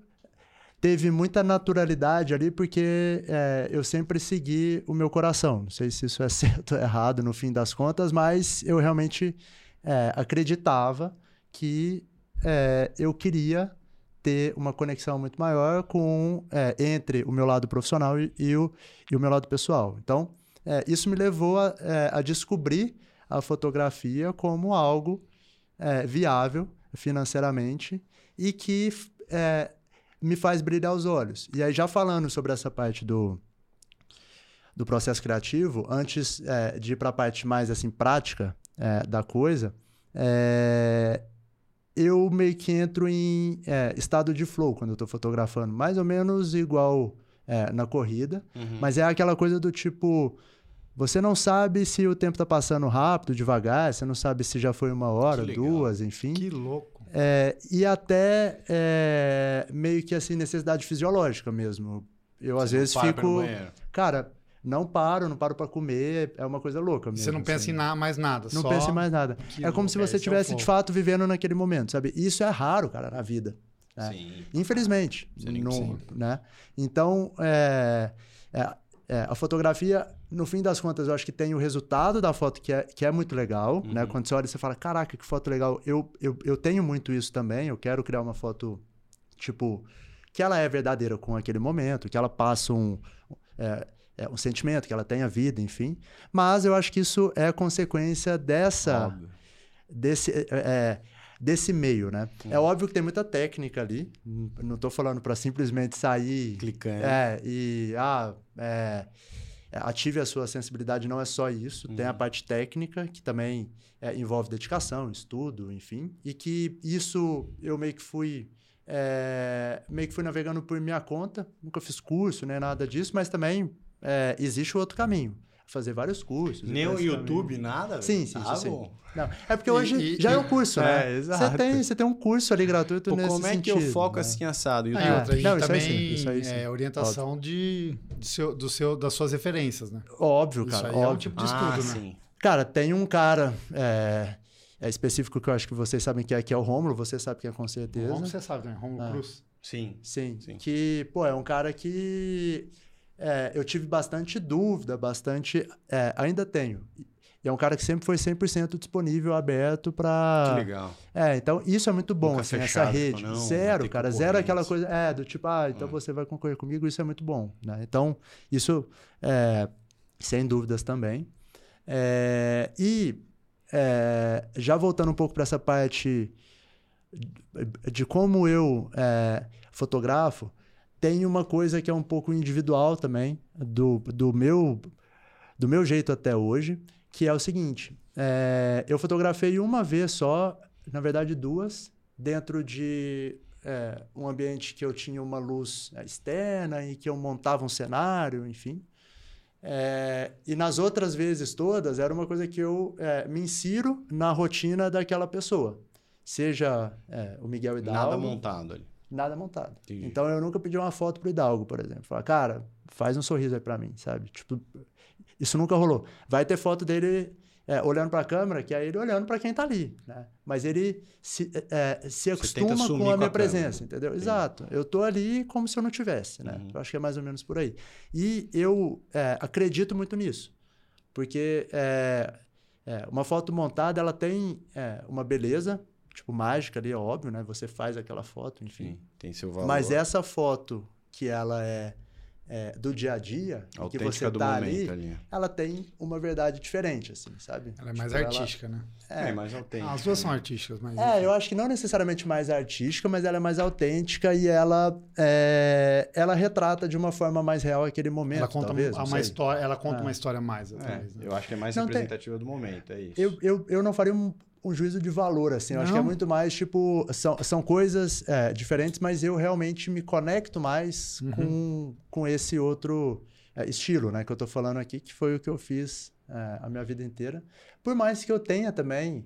teve muita naturalidade ali, porque é, eu sempre segui o meu coração. Não sei se isso é *laughs* certo ou errado no fim das contas, mas eu realmente é, acreditava que é, eu queria ter uma conexão muito maior com é, entre o meu lado profissional e, e o, e o meu lado pessoal. Então, é, isso me levou a, é, a descobrir a fotografia como algo é, viável financeiramente e que é, me faz brilhar os olhos. E aí, já falando sobre essa parte do, do processo criativo, antes é, de ir para a parte mais assim prática da coisa, é, eu meio que entro em é, estado de flow quando eu estou fotografando, mais ou menos igual é, na corrida. Uhum. Mas é aquela coisa do tipo. Você não sabe se o tempo tá passando rápido, devagar, você não sabe se já foi uma hora, duas, enfim. Que louco. É, e até é, meio que assim, necessidade fisiológica mesmo. Eu às Você não vezes fico. Cara, não paro, não paro pra comer, é uma coisa louca mesmo. Você não pensa assim. em na- mais nada, Não só... pensa em mais nada. Que é como louco, se você é estivesse flow. de fato vivendo naquele momento, sabe? Isso é raro, cara, na vida. É. Sim. Infelizmente. Não- impossível. né? Então, é, é, é, a fotografia, no fim das contas, eu acho que tem o resultado da foto que é, que é muito legal. Né? Uhum. Quando você olha, você fala, caraca, que foto legal. Eu, eu, eu tenho muito isso também. Eu quero criar uma foto, tipo, que ela é verdadeira com aquele momento, que ela passa um... é, é, um sentimento, que ela tenha vida, enfim. Mas eu acho que isso é consequência dessa Óbvio. desse, é, é, desse meio, né? É óbvio que tem muita técnica ali. Não estou falando para simplesmente sair Clicando. é, e ah, é, ative a sua sensibilidade. Não é só isso. Tem a parte técnica que também é, envolve dedicação, estudo, enfim, e que isso eu meio que fui é, meio que fui navegando por minha conta. Nunca fiz curso, nem nada disso, mas também é, existe o outro caminho. Fazer vários cursos. Nem o esse caminho. YouTube, nada? velho? Sim, sim, Tá sim. bom. Não, é porque E- hoje e- já é e- um curso, É, né? exato. Você tem, você tem um curso ali gratuito Pô, nesse como é sentido. que eu foco né? assim assado? Ah, e YouTube? outra, e Não, isso aí também sim, isso aí sim. é orientação de, de seu, do seu, das suas referências, né? Óbvio, Isso cara, aí é um óbvio. tipo de ah, estudo, né? sim. Cara, tem um cara é, é específico que eu acho que vocês sabem que é, que é o Rômulo, você sabe que é com certeza. Como você sabe, né? Romulo Ah. Cruz. Sim. Sim, Sim. que, pô, é um cara que é, eu tive bastante dúvida, bastante... é, ainda tenho. E é um cara que sempre foi 100% disponível, aberto Que para... legal. É, então isso é muito bom, assim, essa rede. tipo, não, vai zero, cara, zero aquela coisa, é, do tipo, ah, então É. você vai concorrer comigo, isso é muito bom, né? Então, isso, é, sem dúvidas também. É, e, é, já voltando um pouco para essa parte de como eu é, fotografo, tem uma coisa que é um pouco individual também, do, do, meu, do meu jeito até hoje, que é o seguinte: é, eu fotografei uma vez só, na verdade duas, dentro de é, um ambiente que eu tinha uma luz externa e que eu montava um cenário, enfim. É, e nas outras vezes todas, era uma coisa que eu é, me insiro na rotina daquela pessoa. Seja é, o Miguel Hidalgo. Nada montado ali. Nada montado. Entendi. Então eu nunca pedi uma foto pro Hidalgo, por exemplo. Falar, cara, faz um sorriso aí pra mim, sabe? Tipo, isso nunca rolou. Vai ter foto dele é, olhando pra câmera, que é ele olhando pra quem tá ali, né? Mas ele se, é, se tenta acostuma com com a a minha câmera. presença, entendeu? Exato. Eu tô ali como se eu não tivesse, né? Uhum. Eu acho que é mais ou menos por aí. E eu é, acredito muito nisso. Porque é, É, uma foto montada, ela tem é, uma beleza, tipo, mágica ali, é óbvio, né? Você faz aquela foto, enfim. Sim, tem seu valor. Mas essa foto que ela é, é, do dia a dia, que autêntica você do tá momento ali, ali. ela tem uma verdade diferente, assim, sabe? Ela é mais Tipo, artística, né? É, mais autêntico. Ah, as duas são artísticas, mas. É, enfim. eu acho que não necessariamente mais artística, mas ela é mais autêntica e ela, é, ela retrata de uma forma mais real aquele momento, ela conta talvez, uma, história, ela conta É. uma história a mais, É, talvez, né? eu acho que é mais Não, tem- representativa do momento, é isso. Eu, eu, eu não faria um, um juízo de valor, assim. Eu acho que é Não? muito mais, tipo... São, são coisas é, diferentes, mas eu realmente me conecto mais Uhum. com, com esse outro é, estilo, né? Que eu tô falando aqui, que foi o que eu fiz é, a minha vida inteira. Por mais que eu tenha também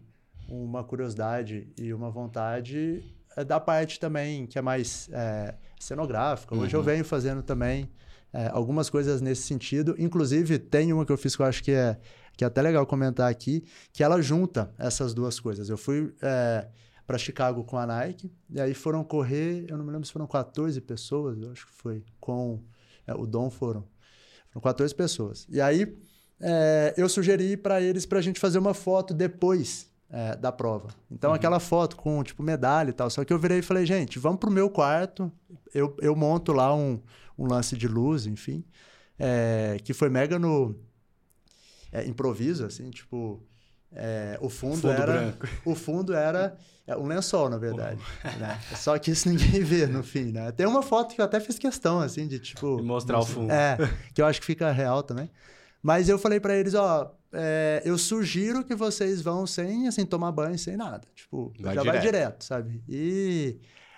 uma curiosidade e uma vontade é, da parte também que é mais é, cenográfica. Hoje eu Uhum. venho fazendo também é, algumas coisas nesse sentido. Inclusive, tem uma que eu fiz que eu acho que é, que é até legal comentar aqui, que ela junta essas duas coisas. Eu fui é, para Chicago com a Nike, e aí foram correr, eu não me lembro se foram 14 pessoas, eu acho que foi, com é, o Dom foram. Foram 14 pessoas. E aí é, eu sugeri para eles para a gente fazer uma foto depois é, da prova. Então, aquela foto com, tipo, medalha e tal. Só que eu virei e falei, gente, vamos pro meu quarto, eu, eu monto lá um, um lance de luz, enfim, é, que foi mega no é, improviso, assim, tipo, é, o fundo, Fundo era branco. o fundo era é, um lençol, na verdade. né? Só que isso ninguém vê no fim, né? Tem uma foto que eu até fiz questão, assim, de tipo. E mostrar o fundo. É, que eu acho que fica real também. Mas eu falei pra eles, ó, é, eu sugiro que vocês vão sem, assim, tomar banho, sem nada. Tipo, Vai já vai direto. direto, sabe? E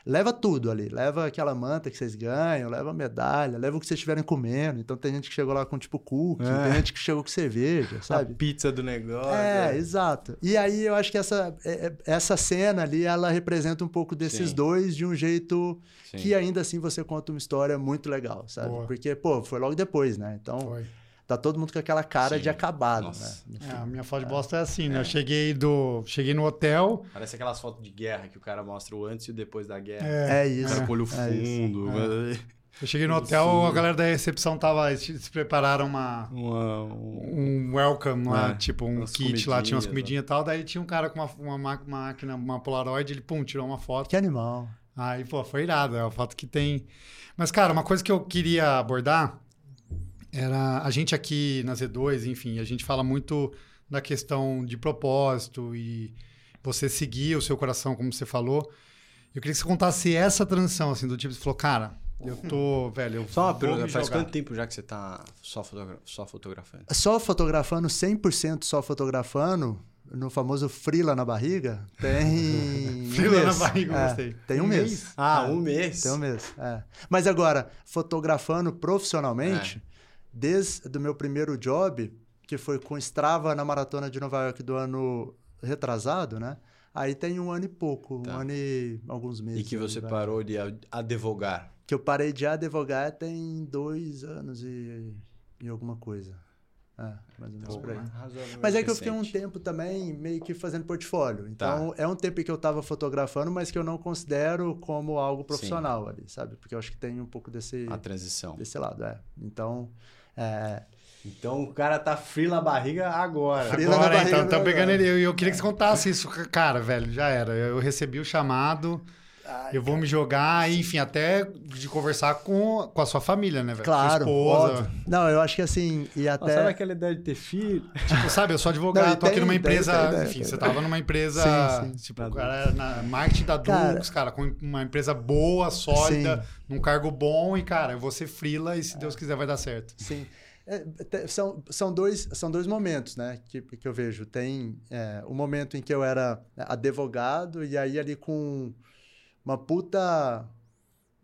leva tudo ali. Leva aquela manta que vocês ganham, leva a medalha, leva o que vocês estiverem comendo. Então tem gente que chegou lá com, tipo, cookie, É. tem gente que chegou com cerveja, sabe? A pizza do negócio. É, exato. E aí eu acho que essa, é- é- essa cena ali, ela representa um pouco desses Sim. dois de um jeito Sim. que ainda assim você conta uma história muito legal, sabe? Boa. Porque, pô, foi logo depois, né? Então, Foi. Tá todo mundo com aquela cara Sim. de acabado, Nossa. né? É, a minha foto de bosta é assim, né? Eu cheguei, do, cheguei no hotel. Parece aquelas fotos de guerra que o cara mostra o antes e o depois da guerra. É, É O isso. cara com o olho é fundo. mas- eu cheguei no hotel, a galera da recepção tava. Eles se prepararam uma, Uma, um- um welcome lá, É, tipo um kit lá, tinha umas comidinhas, né? e tal. Daí tinha um cara com uma, uma ma- máquina, uma Polaroid, ele, pum, tirou uma foto. Que animal. Aí, pô, foi irado, é a foto que tem. Mas, cara, uma coisa que eu queria abordar era a gente aqui na Z2, enfim, a gente fala muito da questão de propósito e você seguir o seu coração, como você falou. Eu queria que você contasse essa transição, assim, do tipo, você falou, cara, eu tô, *laughs* velho, eu Só uma vou pergunta, me faz jogar. quanto tempo já que você tá só, fotogra- só fotografando? Só fotografando, 100% só fotografando, no famoso frila na barriga, tem. *laughs* um Frila na mês. barriga, eu É, gostei. Tem um, Um mês. mês? Ah, É. um mês. Tem um mês, é. Mas agora, fotografando profissionalmente, desde o meu primeiro job, que foi com Strava na Maratona de Nova York do ano retrasado, né? Aí tem um ano e pouco, Tá. um ano e alguns meses. E que você parou de advogar. Que eu parei de advogar tem dois anos e, e alguma coisa. É, mais ou menos por aí. Mas é que eu fiquei um tempo também meio que fazendo portfólio. Tá. Então, é um tempo que eu tava fotografando, mas que eu não considero como algo profissional ali, sabe? Porque eu acho que tem um pouco desse, A transição. desse lado, é. Então, é, Então o cara tá frio na barriga agora. Frila na Agora, barriga então, tá pegando ele. Eu, eu queria que você contasse isso. Cara, velho, já era. Eu recebi o chamado, eu vou me jogar, enfim, até de conversar com, com a sua família, né, velho? claro, Sua esposa. óbvio. Não, eu acho que assim, e Nossa, até... sabe aquela ideia de ter filho? *laughs* Tipo, sabe, eu sou advogado, Não, tô aqui tem- numa tem- empresa. tem ideia, enfim, tem você tava numa empresa. Sim, sim. Tipo, Da o cara na marketing da Cara, Dux, cara, com uma empresa boa, sólida, Sim. num cargo bom, e, cara, eu vou ser frila e se Deus quiser vai dar certo. Sim. É, são, são, dois, são dois momentos, né, que, que eu vejo. Tem é, o momento em que eu era advogado e aí ali com uma puta...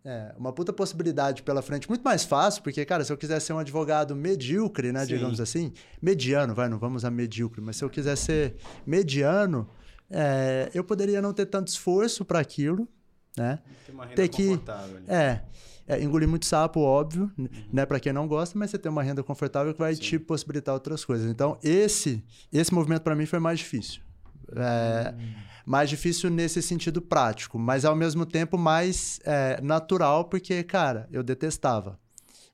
é, uma puta possibilidade pela frente, muito mais fácil, porque, cara, se eu quiser ser um advogado medíocre, né, Sim. digamos assim, mediano, vai, não vamos a medíocre, mas se eu quiser ser mediano, é, eu poderia não ter tanto esforço para aquilo, né? Tem uma renda Ter que-. É, é, engolir muito sapo, óbvio, n- né? Para quem não gosta, mas você tem uma renda confortável que vai Sim. te possibilitar outras coisas. Então, esse esse movimento para mim foi mais difícil. É, Mais difícil nesse sentido prático, mas ao mesmo tempo mais é, natural, porque, cara, eu detestava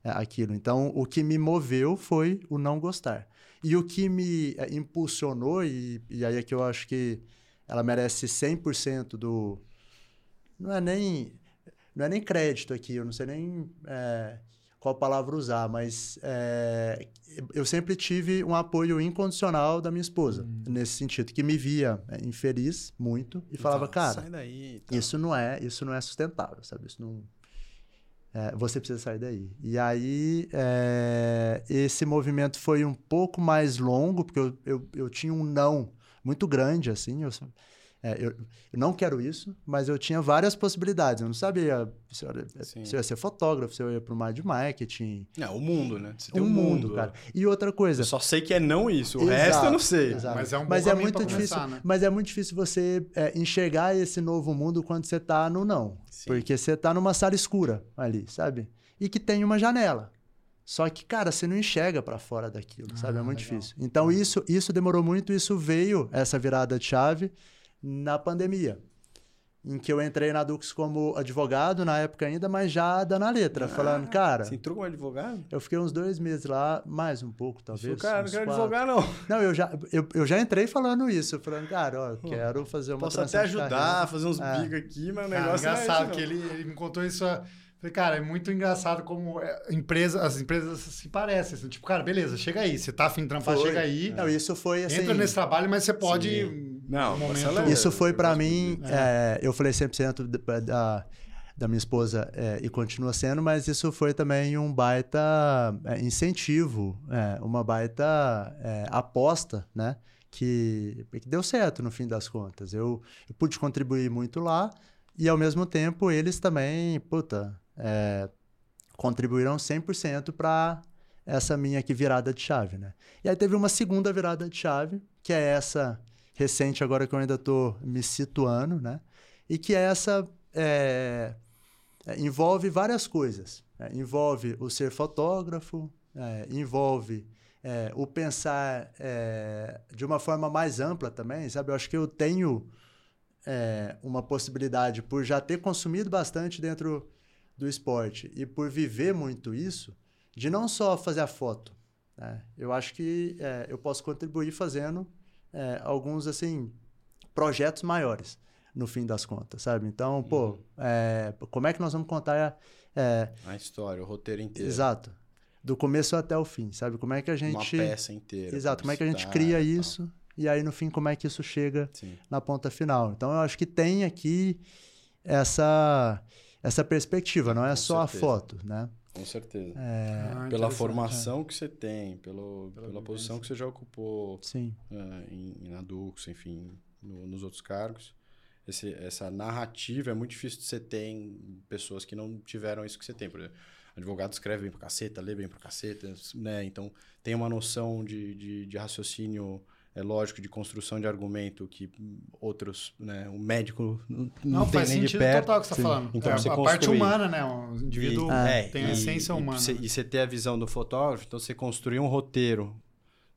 é, aquilo. Então, o que me moveu foi o não gostar. E o que me é, impulsionou, e, e aí é que eu acho que ela merece 100% do. Não é nem. Não é nem crédito aqui, eu não sei nem é, qual palavra usar, mas é, eu sempre tive um apoio incondicional da minha esposa, hum. nesse sentido, que me via é, infeliz muito e, falava, cara, daí, tá. isso não é, isso não é sustentável, sabe? Isso não, é, você precisa sair daí. E aí, é, esse movimento foi um pouco mais longo, porque eu, eu, eu tinha um não muito grande, assim. Eu, é, eu, eu, não quero isso, mas eu tinha várias possibilidades. Eu não sabia se eu, se eu ia ser fotógrafo, se eu ia para uma de marketing. É, o mundo, né? Você tem um mundo, mundo, cara. E outra coisa. Eu só sei que é não isso, o exato, resto eu não sei. Exato. Mas é um mas é muito difícil. Começar, né? Mas é muito difícil você é, enxergar esse novo mundo quando você está no não. Sim. Porque você está numa sala escura ali, sabe? E que tem uma janela. Só que, cara, você não enxerga para fora daquilo, ah, sabe? É muito legal. difícil. Então, isso, isso demorou muito, isso veio, essa virada de chave na pandemia, em que eu entrei na Dux como advogado na época ainda, mas já dando a letra, ah, falando, cara. Você entrou como advogado? Eu fiquei uns dois meses lá, mais um pouco, talvez. Cara, não quero advogar, não. Não, eu já, eu, eu já entrei falando isso, falando, cara, ó, quero fazer uma Posso até ajudar, fazer uns é. bicos aqui, mas o negócio é engraçado é que ele, ele me contou isso. Falei, cara, é muito engraçado como é, empresa, as empresas se parecem. Assim, tipo, cara, beleza, chega aí. Você tá afim de trampar, foi. chega aí. Não, isso foi assim. Entra nesse trabalho, mas você pode. Sim. Não, momento... Isso foi para mim. É. É, eu falei 100% da, da minha esposa é, e continua sendo, mas isso foi também um baita é, incentivo, é, uma baita é, aposta, né? Que, que deu certo no fim das contas. Eu, eu pude contribuir muito lá e, ao mesmo tempo, eles também, puta é, contribuíram 100% para essa minha aqui virada de chave, né? E aí teve uma segunda virada de chave, que é essa recente agora que eu ainda estou me situando, né? E que é essa é, é, envolve várias coisas. Né? Envolve o ser fotógrafo, é, envolve é, o pensar é, de uma forma mais ampla também, sabe? Eu acho que eu tenho uma possibilidade por já ter consumido bastante dentro do esporte e por viver muito isso, de não só fazer a foto. Né? Eu acho que é, eu posso contribuir fazendo é, alguns assim projetos maiores no fim das contas, sabe? Então, uhum. pô, é, como é que nós vamos contar é, a história, o roteiro inteiro? Exato, do começo até o fim, sabe? Como é que a gente uma peça inteira? Exato, como é que a gente cria isso e aí no fim como é que isso chega Sim. na ponta final? Então, eu acho que tem aqui essa essa perspectiva, não é Com só certeza. a foto, né? Com certeza. É... Ah, pela formação é. que você tem, pelo, pela, pela posição que você já ocupou Sim. É, em, na Dux, enfim, no, nos outros cargos. Esse, essa narrativa é muito difícil de você ter em pessoas que não tiveram isso que você tem. Por exemplo, advogado escreve bem pra caceta, lê bem pra caceta, né? Então tem uma noção de, de, de raciocínio é lógico de construção de argumento que outros, né, o médico não, não faz nem sentido de perto. total que você está falando. Então, é, você a parte humana, né? O indivíduo e, é, tem a essência e, humana. E você, ter a visão do fotógrafo, então você construir um roteiro,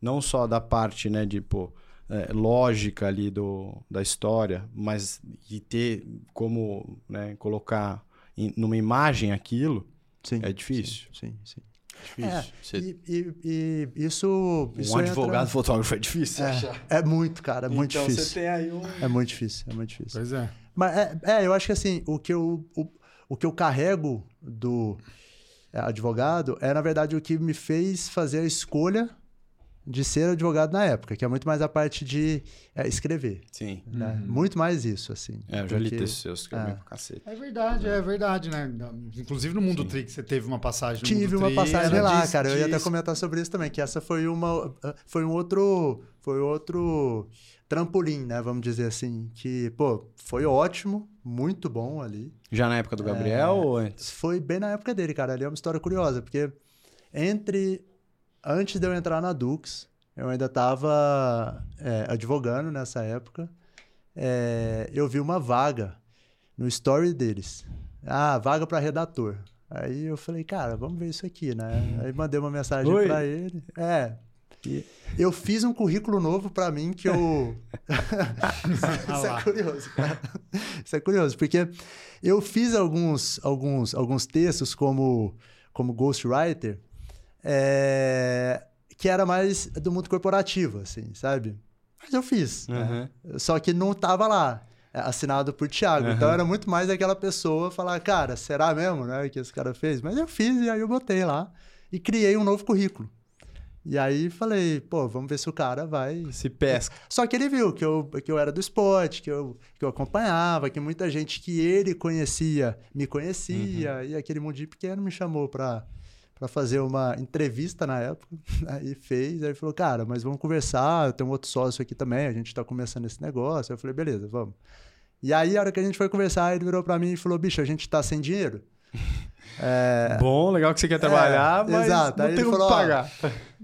não só da parte, né, de pô, é, lógica ali do, da história, mas de ter como né, colocar em, numa imagem aquilo, sim, é difícil. Sim, sim. sim. Difícil. É, e, e, e, isso, isso. Um advogado entra... fotógrafo é difícil é, achar. É muito, cara, é muito então, difícil. Você tem aí um... É muito difícil, é muito difícil. Pois é. Mas é, é eu acho que assim, o que eu, o, o que eu carrego do é, advogado é, na verdade, o que me fez fazer a escolha de ser advogado na época, que é muito mais a parte de é, escrever. Sim. Né? Uhum. Muito mais isso, assim. É, eu já li textos seus, que é. pra cacete. É verdade, é. é verdade, né? Inclusive no Mundo Trick, você teve uma passagem no Tive Mundo uma passagem lá, cara. Eu ia até comentar sobre isso também, que essa foi uma... Foi um outro... Foi outro trampolim, né? Vamos dizer assim. Que, pô, foi ótimo, muito bom ali. Já na época do Gabriel é, ou antes? Foi bem na época dele, cara. Ali é uma história curiosa, porque entre antes de eu entrar na Dux, eu ainda estava é, advogando nessa época. É, eu vi uma vaga no story deles. Ah, vaga para redator. Aí eu falei, cara, vamos ver isso aqui, né? Aí mandei uma mensagem para ele. É. Eu fiz um currículo novo para mim que eu. *laughs* isso é curioso, cara. Isso é curioso, porque eu fiz alguns, alguns, alguns textos como, como ghostwriter é, que era mais do mundo corporativo, assim, sabe? Mas eu fiz. Né? Só que não tava lá, é, assinado por Thiago. Uhum. Então era muito mais aquela pessoa falar, cara, será mesmo, né, que esse cara fez? Mas eu fiz e aí eu botei lá e criei um novo currículo. E aí falei, pô, vamos ver se o cara vai. Se pesca. Só que ele viu que eu, que eu era do esporte, que eu, que eu acompanhava, que muita gente que ele conhecia me conhecia, uhum. e aquele mundinho pequeno me chamou pra, para fazer uma entrevista na época. *laughs* Aí fez, aí falou, cara, mas vamos conversar, eu tenho um outro sócio aqui também, a gente tá começando esse negócio. Eu falei, beleza, vamos. E aí, a hora que a gente foi conversar, ele virou para mim e falou, bicho, a gente tá sem dinheiro. *laughs* É... Bom, legal que você quer trabalhar, é, mas exato. não aí tem como falou, pagar.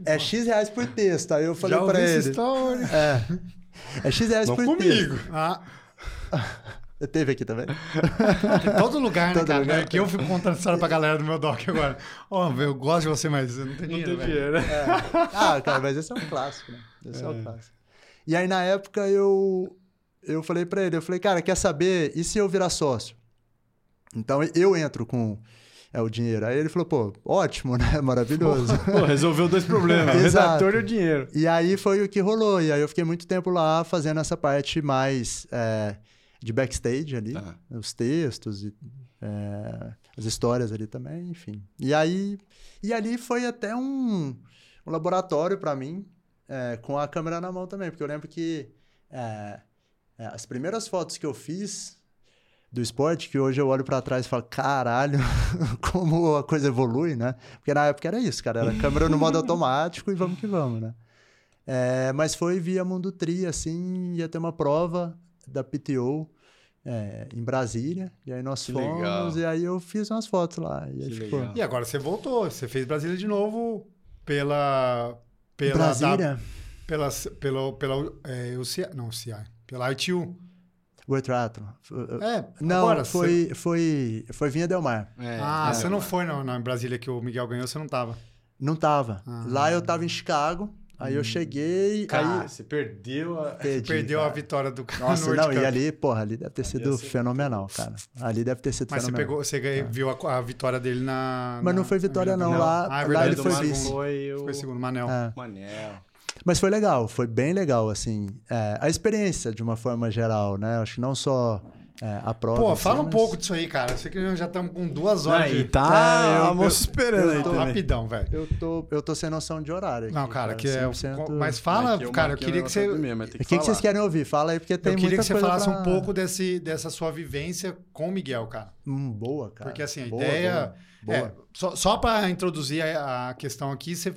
É X reais por texto. Aí eu falei para ele. História. É, é X reais não por comigo. texto. Ah. *laughs* Teve aqui também. Todo lugar, né, todo cara? Lugar, que eu fico contando história pra galera do meu doc agora. Ó, oh, eu gosto de você, mas eu não tenho dinheiro. Não tem dinheiro, né? É. Ah, cara, mas esse é um clássico, né? Esse é. é um clássico. E aí, na época, eu, eu falei pra ele, eu falei, cara, quer saber? E se eu virar sócio? Então, eu entro com é o dinheiro. Aí ele falou, pô, ótimo, né? *laughs* Maravilhoso. Pô, resolveu dois problemas, o redator e o dinheiro. E aí foi o que rolou. E aí eu fiquei muito tempo lá fazendo essa parte mais é, de backstage ali, ah. os textos e é, as histórias ali também, enfim. E aí, e ali foi até um, um laboratório para mim, é, com a câmera na mão também, porque eu lembro que é, é, as primeiras fotos que eu fiz do esporte que hoje eu olho para trás e falo, caralho, *laughs* como a coisa evolui, né? Porque na época era isso, cara, era câmera no modo *laughs* automático e vamos que vamos, né? É, mas foi via Mundo Tri, assim, ia ter uma prova da PTO é, em Brasília, e aí nós que fomos, legal. e aí eu fiz umas fotos lá. E, aí ficou... e agora você voltou, você fez Brasília de novo pela... pela Brasília? Da, pela, pela, pela, é, UCI, não, UCI, pela ITU. O Triathlon. É, não, agora, foi, você... foi, foi Vinha Del Mar. É, ah, é, você não foi no, na Brasília que o Miguel ganhou, você não tava? Não tava. Ah, Lá eu tava em Chicago, aí hum. eu cheguei... Cara, aí... você perdeu a... Perdi, perdeu cara. a vitória do Nossa, não, e ali, porra, ali deve ter sido fenomenal, cara. Ali deve ter sido Mas fenomenal. Mas você, pegou, você é. viu a, a, vitória dele na... Mas não foi vitória não, lá, ah, é lá ele foi vice. Foi, o... foi segundo, Manel. É. Manel. Mas foi legal, foi bem legal, assim. É, a experiência, de uma forma geral, né? Acho que não só é, a prova. Pô, fala um mas... pouco disso aí, cara. Eu sei que já estamos com duas horas. Aí, de... tá, é, eu, moço esperando eu, eu tô, Rapidão, velho. Eu tô, eu tô sem noção de horário. Aqui, não, cara, cara que é. Mas fala, é cara, eu queria que você. O que, que, que, vocês querem ouvir? Fala aí, porque tem muita coisa. Eu queria que você falasse pra... um pouco desse, dessa sua vivência com o Miguel, cara. Hum, boa, cara. Porque assim, a boa, ideia. Boa, boa. É, só só para introduzir a, a questão aqui, você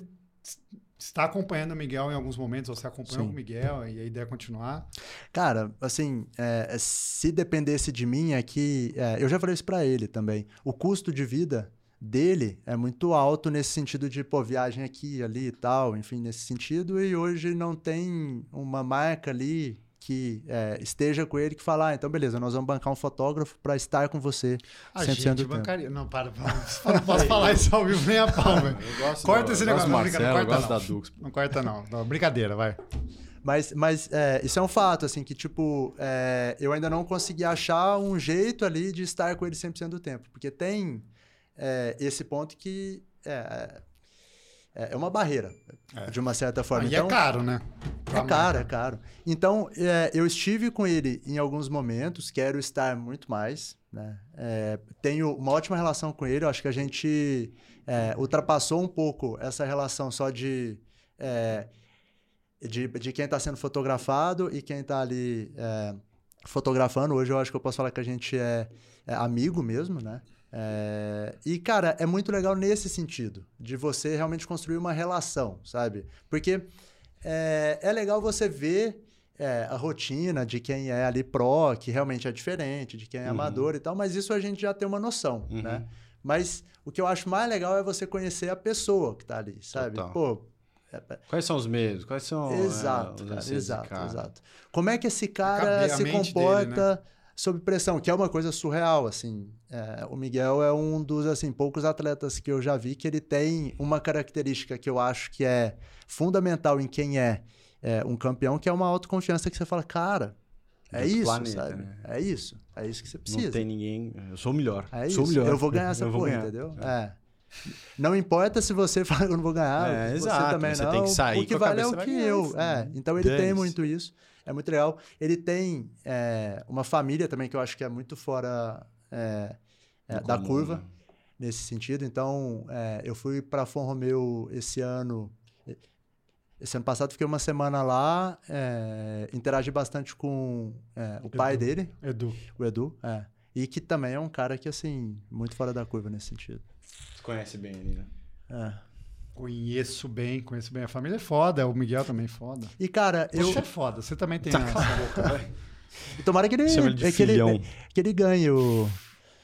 está acompanhando o Miguel em alguns momentos, ou você acompanhou Sim. o Miguel e a ideia é continuar? Cara, assim, é, se dependesse de mim, é que. É, eu já falei isso para ele também. O custo de vida dele é muito alto nesse sentido de, pô, viagem aqui, ali e tal, enfim, nesse sentido. E hoje não tem uma marca ali que é, esteja com ele que falar, ah, então beleza, nós vamos bancar um fotógrafo para estar com você a gente do bancaria. Tempo. Não, para, para. não *laughs* posso falar isso ao vivo nem a pau, *laughs* velho. Corta esse negócio. Não, Marcelo, não, corta não. Da Dux. não corta não. não. Brincadeira, vai. Mas, mas é, isso é um fato, assim, que, tipo, é, eu ainda não consegui achar um jeito ali de estar com ele 100% do tempo. Porque tem é, esse ponto que é, é, uma barreira, é. de uma certa forma. E é então, é caro, né? é caro, é caro. Então, é, eu estive com ele em alguns momentos, quero estar muito mais. Né? É, tenho uma ótima relação com ele, eu acho que a gente é, ultrapassou um pouco essa relação só de, de, de, quem está sendo fotografado e quem está ali fotografando. Hoje eu acho que eu posso falar que a gente é, amigo mesmo, né? É, e, cara, é muito legal nesse sentido, de você realmente construir uma relação, sabe? Porque é, é legal você ver é, a rotina de quem é ali pró, que realmente é diferente, de quem é uhum. amador e tal, mas isso a gente já tem uma noção, uhum. né? Mas o que eu acho mais legal é você conhecer a pessoa que tá ali, sabe? Total. Pô, é, é Quais são os medos? Quais são exato, é, cara, exato, exato. Como é que esse cara se comporta dele, né? Sob pressão, que é uma coisa surreal, assim. É, o Miguel é um dos, assim, poucos atletas que eu já vi que ele tem uma característica que eu acho que é fundamental em quem é, é um campeão, que é uma autoconfiança que você fala, cara, é isso, planeta, sabe? Né? É isso. É isso que você precisa. Não tem ninguém. Eu sou o melhor. É sou isso. melhor. Eu vou ganhar *laughs* essa porra, entendeu? É. Não importa se você *laughs* fala que eu não vou ganhar, É, você exato, também você não. tem que sair O que vale é o que eu. É, então ele tem Dane-se. muito isso. É muito legal. Ele tem é, uma família também que eu acho que é muito fora é, é, da Comum, curva né? nesse sentido. Então, é, eu fui para Fon Romeu esse ano. Esse ano passado fiquei uma semana lá, é, interagi bastante com é, o pai Edu. dele, Edu. o Edu, é, e que também é um cara que, assim, muito fora da curva nesse sentido. Você conhece bem ele, né? É. Conheço bem, conheço bem. A família é foda, o Miguel também é foda. E, cara, eu. Você é foda, você também tem essa e *laughs* Tomara que ele, ele de é que, ele, filhão. que ele ganhe o,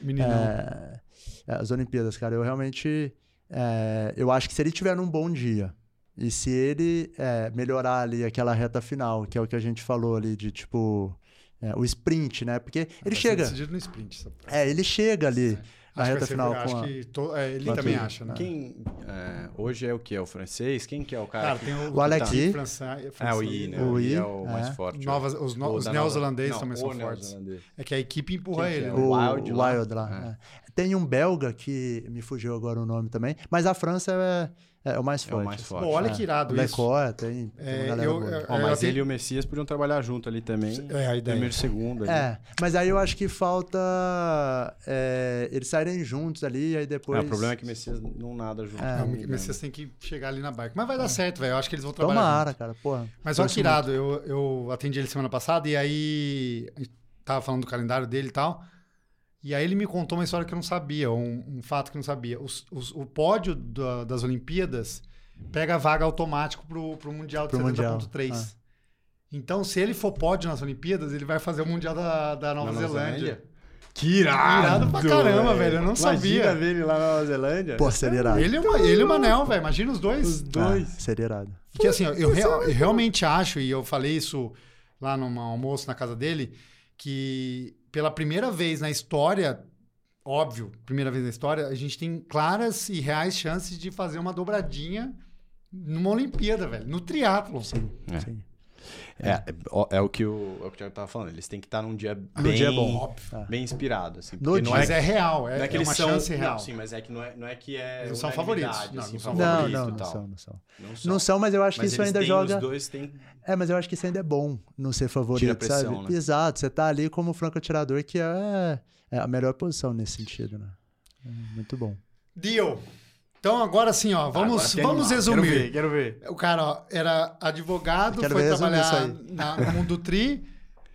meninão. é, as Olimpíadas, cara. Eu realmente. é, eu acho que se ele tiver num bom dia e se ele é, melhorar ali aquela reta final, que é o que a gente falou ali de tipo. é, o sprint, né? Porque ele ser chega. decidido no sprint. essa. É, ele chega ali na Acho reta ser- final acho com a. que to- é, ele também acha, né? Quem é, hoje é o que? É o francês? Quem que é o cara? Cara, que- tem o, O Alexi. o França- É o I, né? O O I é o mais é. forte. Novas- os no- O os neozelandeses também são o fortes. É que a equipe empurra Quem que ele. é? né? O Wild Wild, lá? lá. É. é. Tem um belga que me fugiu agora o nome também, mas a França é, é o mais É forte. o mais forte. Pô, olha É. que irado isso. Lecor, tem, tem É, uma galera eu- Ó, mas tenho- ele e o Messias podiam trabalhar junto ali também. É a ideia. Primeiro e segundo ali. É, mas aí eu acho que falta é, eles saírem juntos ali, aí É, depois... o problema é que o Messias não nada junto. É, o mas vocês têm que chegar ali na bike. Mas vai dar certo, velho. Eu acho que eles vão trabalhar. Tomara, junto. cara, porra. Mas olha que irado. Eu, eu atendi ele semana passada e aí tava falando do calendário dele e tal. E aí ele me contou uma história que eu não sabia, um, um fato que eu não sabia. Os- os- o pódio da- das Olimpíadas pega a vaga automático pro, pro Mundial de Pro Mundial, 70.3. Então, se ele for pódio nas Olimpíadas, ele vai fazer o Mundial da, da Nova, Na Nova Zelândia. Zelândia? Que irado! Irado pra caramba, velho. Eu não sabia. Imagina ver ele lá na Nova Zelândia. Pô, seria irado. Ele, e o Ma- ele e o Manel, velho. Imagina os dois. Os dois. É, seria irado. Porque assim, eu, eu real- eu realmente acho, e eu falei isso lá num almoço na casa dele, que pela primeira vez na história, óbvio, primeira vez na história, a gente tem claras e reais chances de fazer uma dobradinha numa Olimpíada, velho. No triatlo. Sim, É. sim. É, é, é o que o, é o que o Thiago tava falando. Eles têm que estar num dia bem, dia bom. Óbvio. bem inspirado. Assim, No não Mas é, é real, é, não é que é eles uma são, chance real. Não, sim, mas é que não é, não é que é. Eles não são favoritos. Não, assim, não são Não, favorito não, e não tal. são, não são. Não são. Não são, mas eu acho que Mas isso eles ainda têm- joga... Os dois têm. É, mas eu acho que isso ainda é bom não ser favorito, pressão, sabe? né? Exato, você tá ali como franco-atirador, que é, é a melhor posição nesse sentido, né? É muito bom. Deal. Então agora assim, ó, vamos, Agora vamos resumir. Quero ver, quero ver. O cara, ó, era advogado, Quero foi trabalhar isso na- no mundo Tri,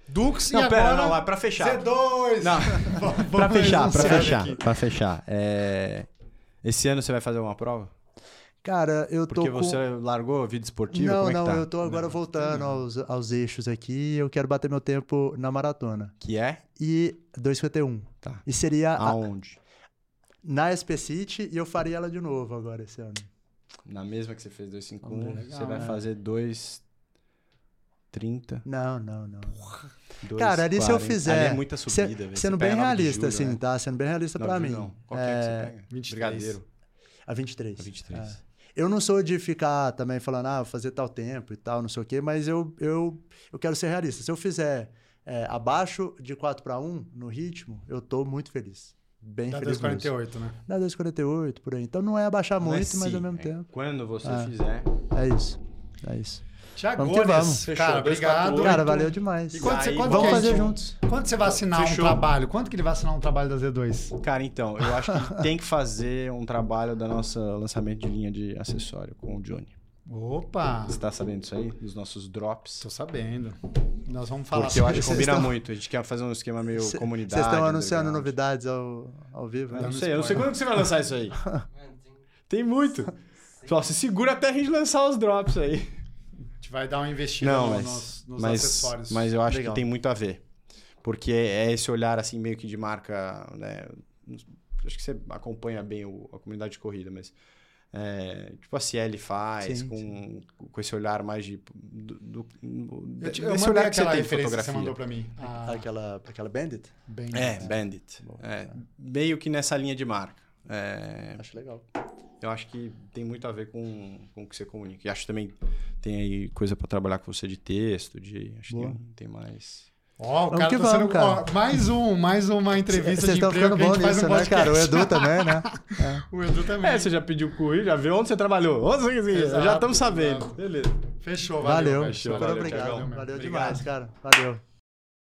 Dux Não, e pera, agora... não, é pra fechar. Z2! Não. *laughs* Vamos Pra fechar, pra fechar, aqui. pra fechar. É... Esse ano você vai fazer uma prova? Cara, eu tô Porque com... você largou a vida esportiva? Não, Como é que não, tá? eu tô agora voltando aos, aos eixos aqui eu quero bater meu tempo na maratona. Que é? E 2,51. Tá. E seria a- Aonde? Na SP City e eu faria ela de novo agora esse ano. Na mesma que você fez 251, Vamos ver, você vai né? fazer 230. Não, não, não. 2, Cara, ali se eu fizer- Ali é muita subida, velho. Você Sendo bem pega 9 de realista, julho, assim, né? tá? Sendo bem realista 9 pra de mim. não. Qual que é que você É, pega? 23. Brigadeiro. A 23. A 23. É. Eu não sou de ficar também falando, ah, vou fazer tal tempo e tal, não sei o quê, mas eu, eu, eu quero ser realista. Se eu fizer é, abaixo de 4 para 1 no ritmo, eu tô muito feliz. Bem Dá feliz. mesmo. 2,48, né? Dá 2,48 por aí. Então não é abaixar Não é muito, mas se, ao mesmo é tempo. Quando você É. fizer. É isso. É isso. Tiago Vamos que vamos. Fechou, cara, obrigado. Cara, valeu demais. E quando você- quando Vamos fazer isso? juntos. Quando você vai assinar Fechou. um trabalho? Quanto que ele vai assinar um trabalho da Z2? Cara, então, eu acho que tem que fazer um trabalho da nossa lançamento de linha de acessório com o Johnny. Opa! Você tá sabendo disso aí? Dos nossos drops? Tô sabendo. Nós vamos falar Porque eu acho que combina estão- muito. A gente quer fazer um esquema meio Cê- comunidade. Vocês estão anunciando underground. novidades ao, ao vivo, Eu né? não sei, eu não sei quando que você vai lançar isso aí. *laughs* Tem muito. Só se segura até a gente lançar os drops aí. A gente vai dar uma investida Não, mas, nos, nos mas, acessórios. mas eu acho Legal. que tem muito a ver. Porque é esse olhar, assim, meio que de marca, né? Acho que você acompanha bem o- a comunidade de corrida, mas... é, tipo a Ciel faz, Sim, com, com esse olhar mais de... Do, do, Eu, desse eu mandei olhar que você tem de que você fotografia. mandou pra mim. Ah, Aquela, aquela Bandit? bem. É, Bandit. É, meio que nessa linha de marca. É, Acho legal. eu acho que tem muito a ver com, com o que você comunica. E acho que também tem aí coisa para trabalhar com você de texto, de acho que tem, tem mais Ó, o Vamos cara que tá vamos, sendo. cara. ó, mais um, mais uma entrevista Vocês de estão emprego ficando que a gente faz nisso, no né, cara? O. Edu também, né? *laughs* O Edu também. É, você já pediu currículo, já viu onde você trabalhou. Onde você. Exato, Já estamos sabendo. Beleza. Fechou, Valeu, valeu. Fechou, valeu, obrigado. Valeu Obrigado. demais, cara. Valeu.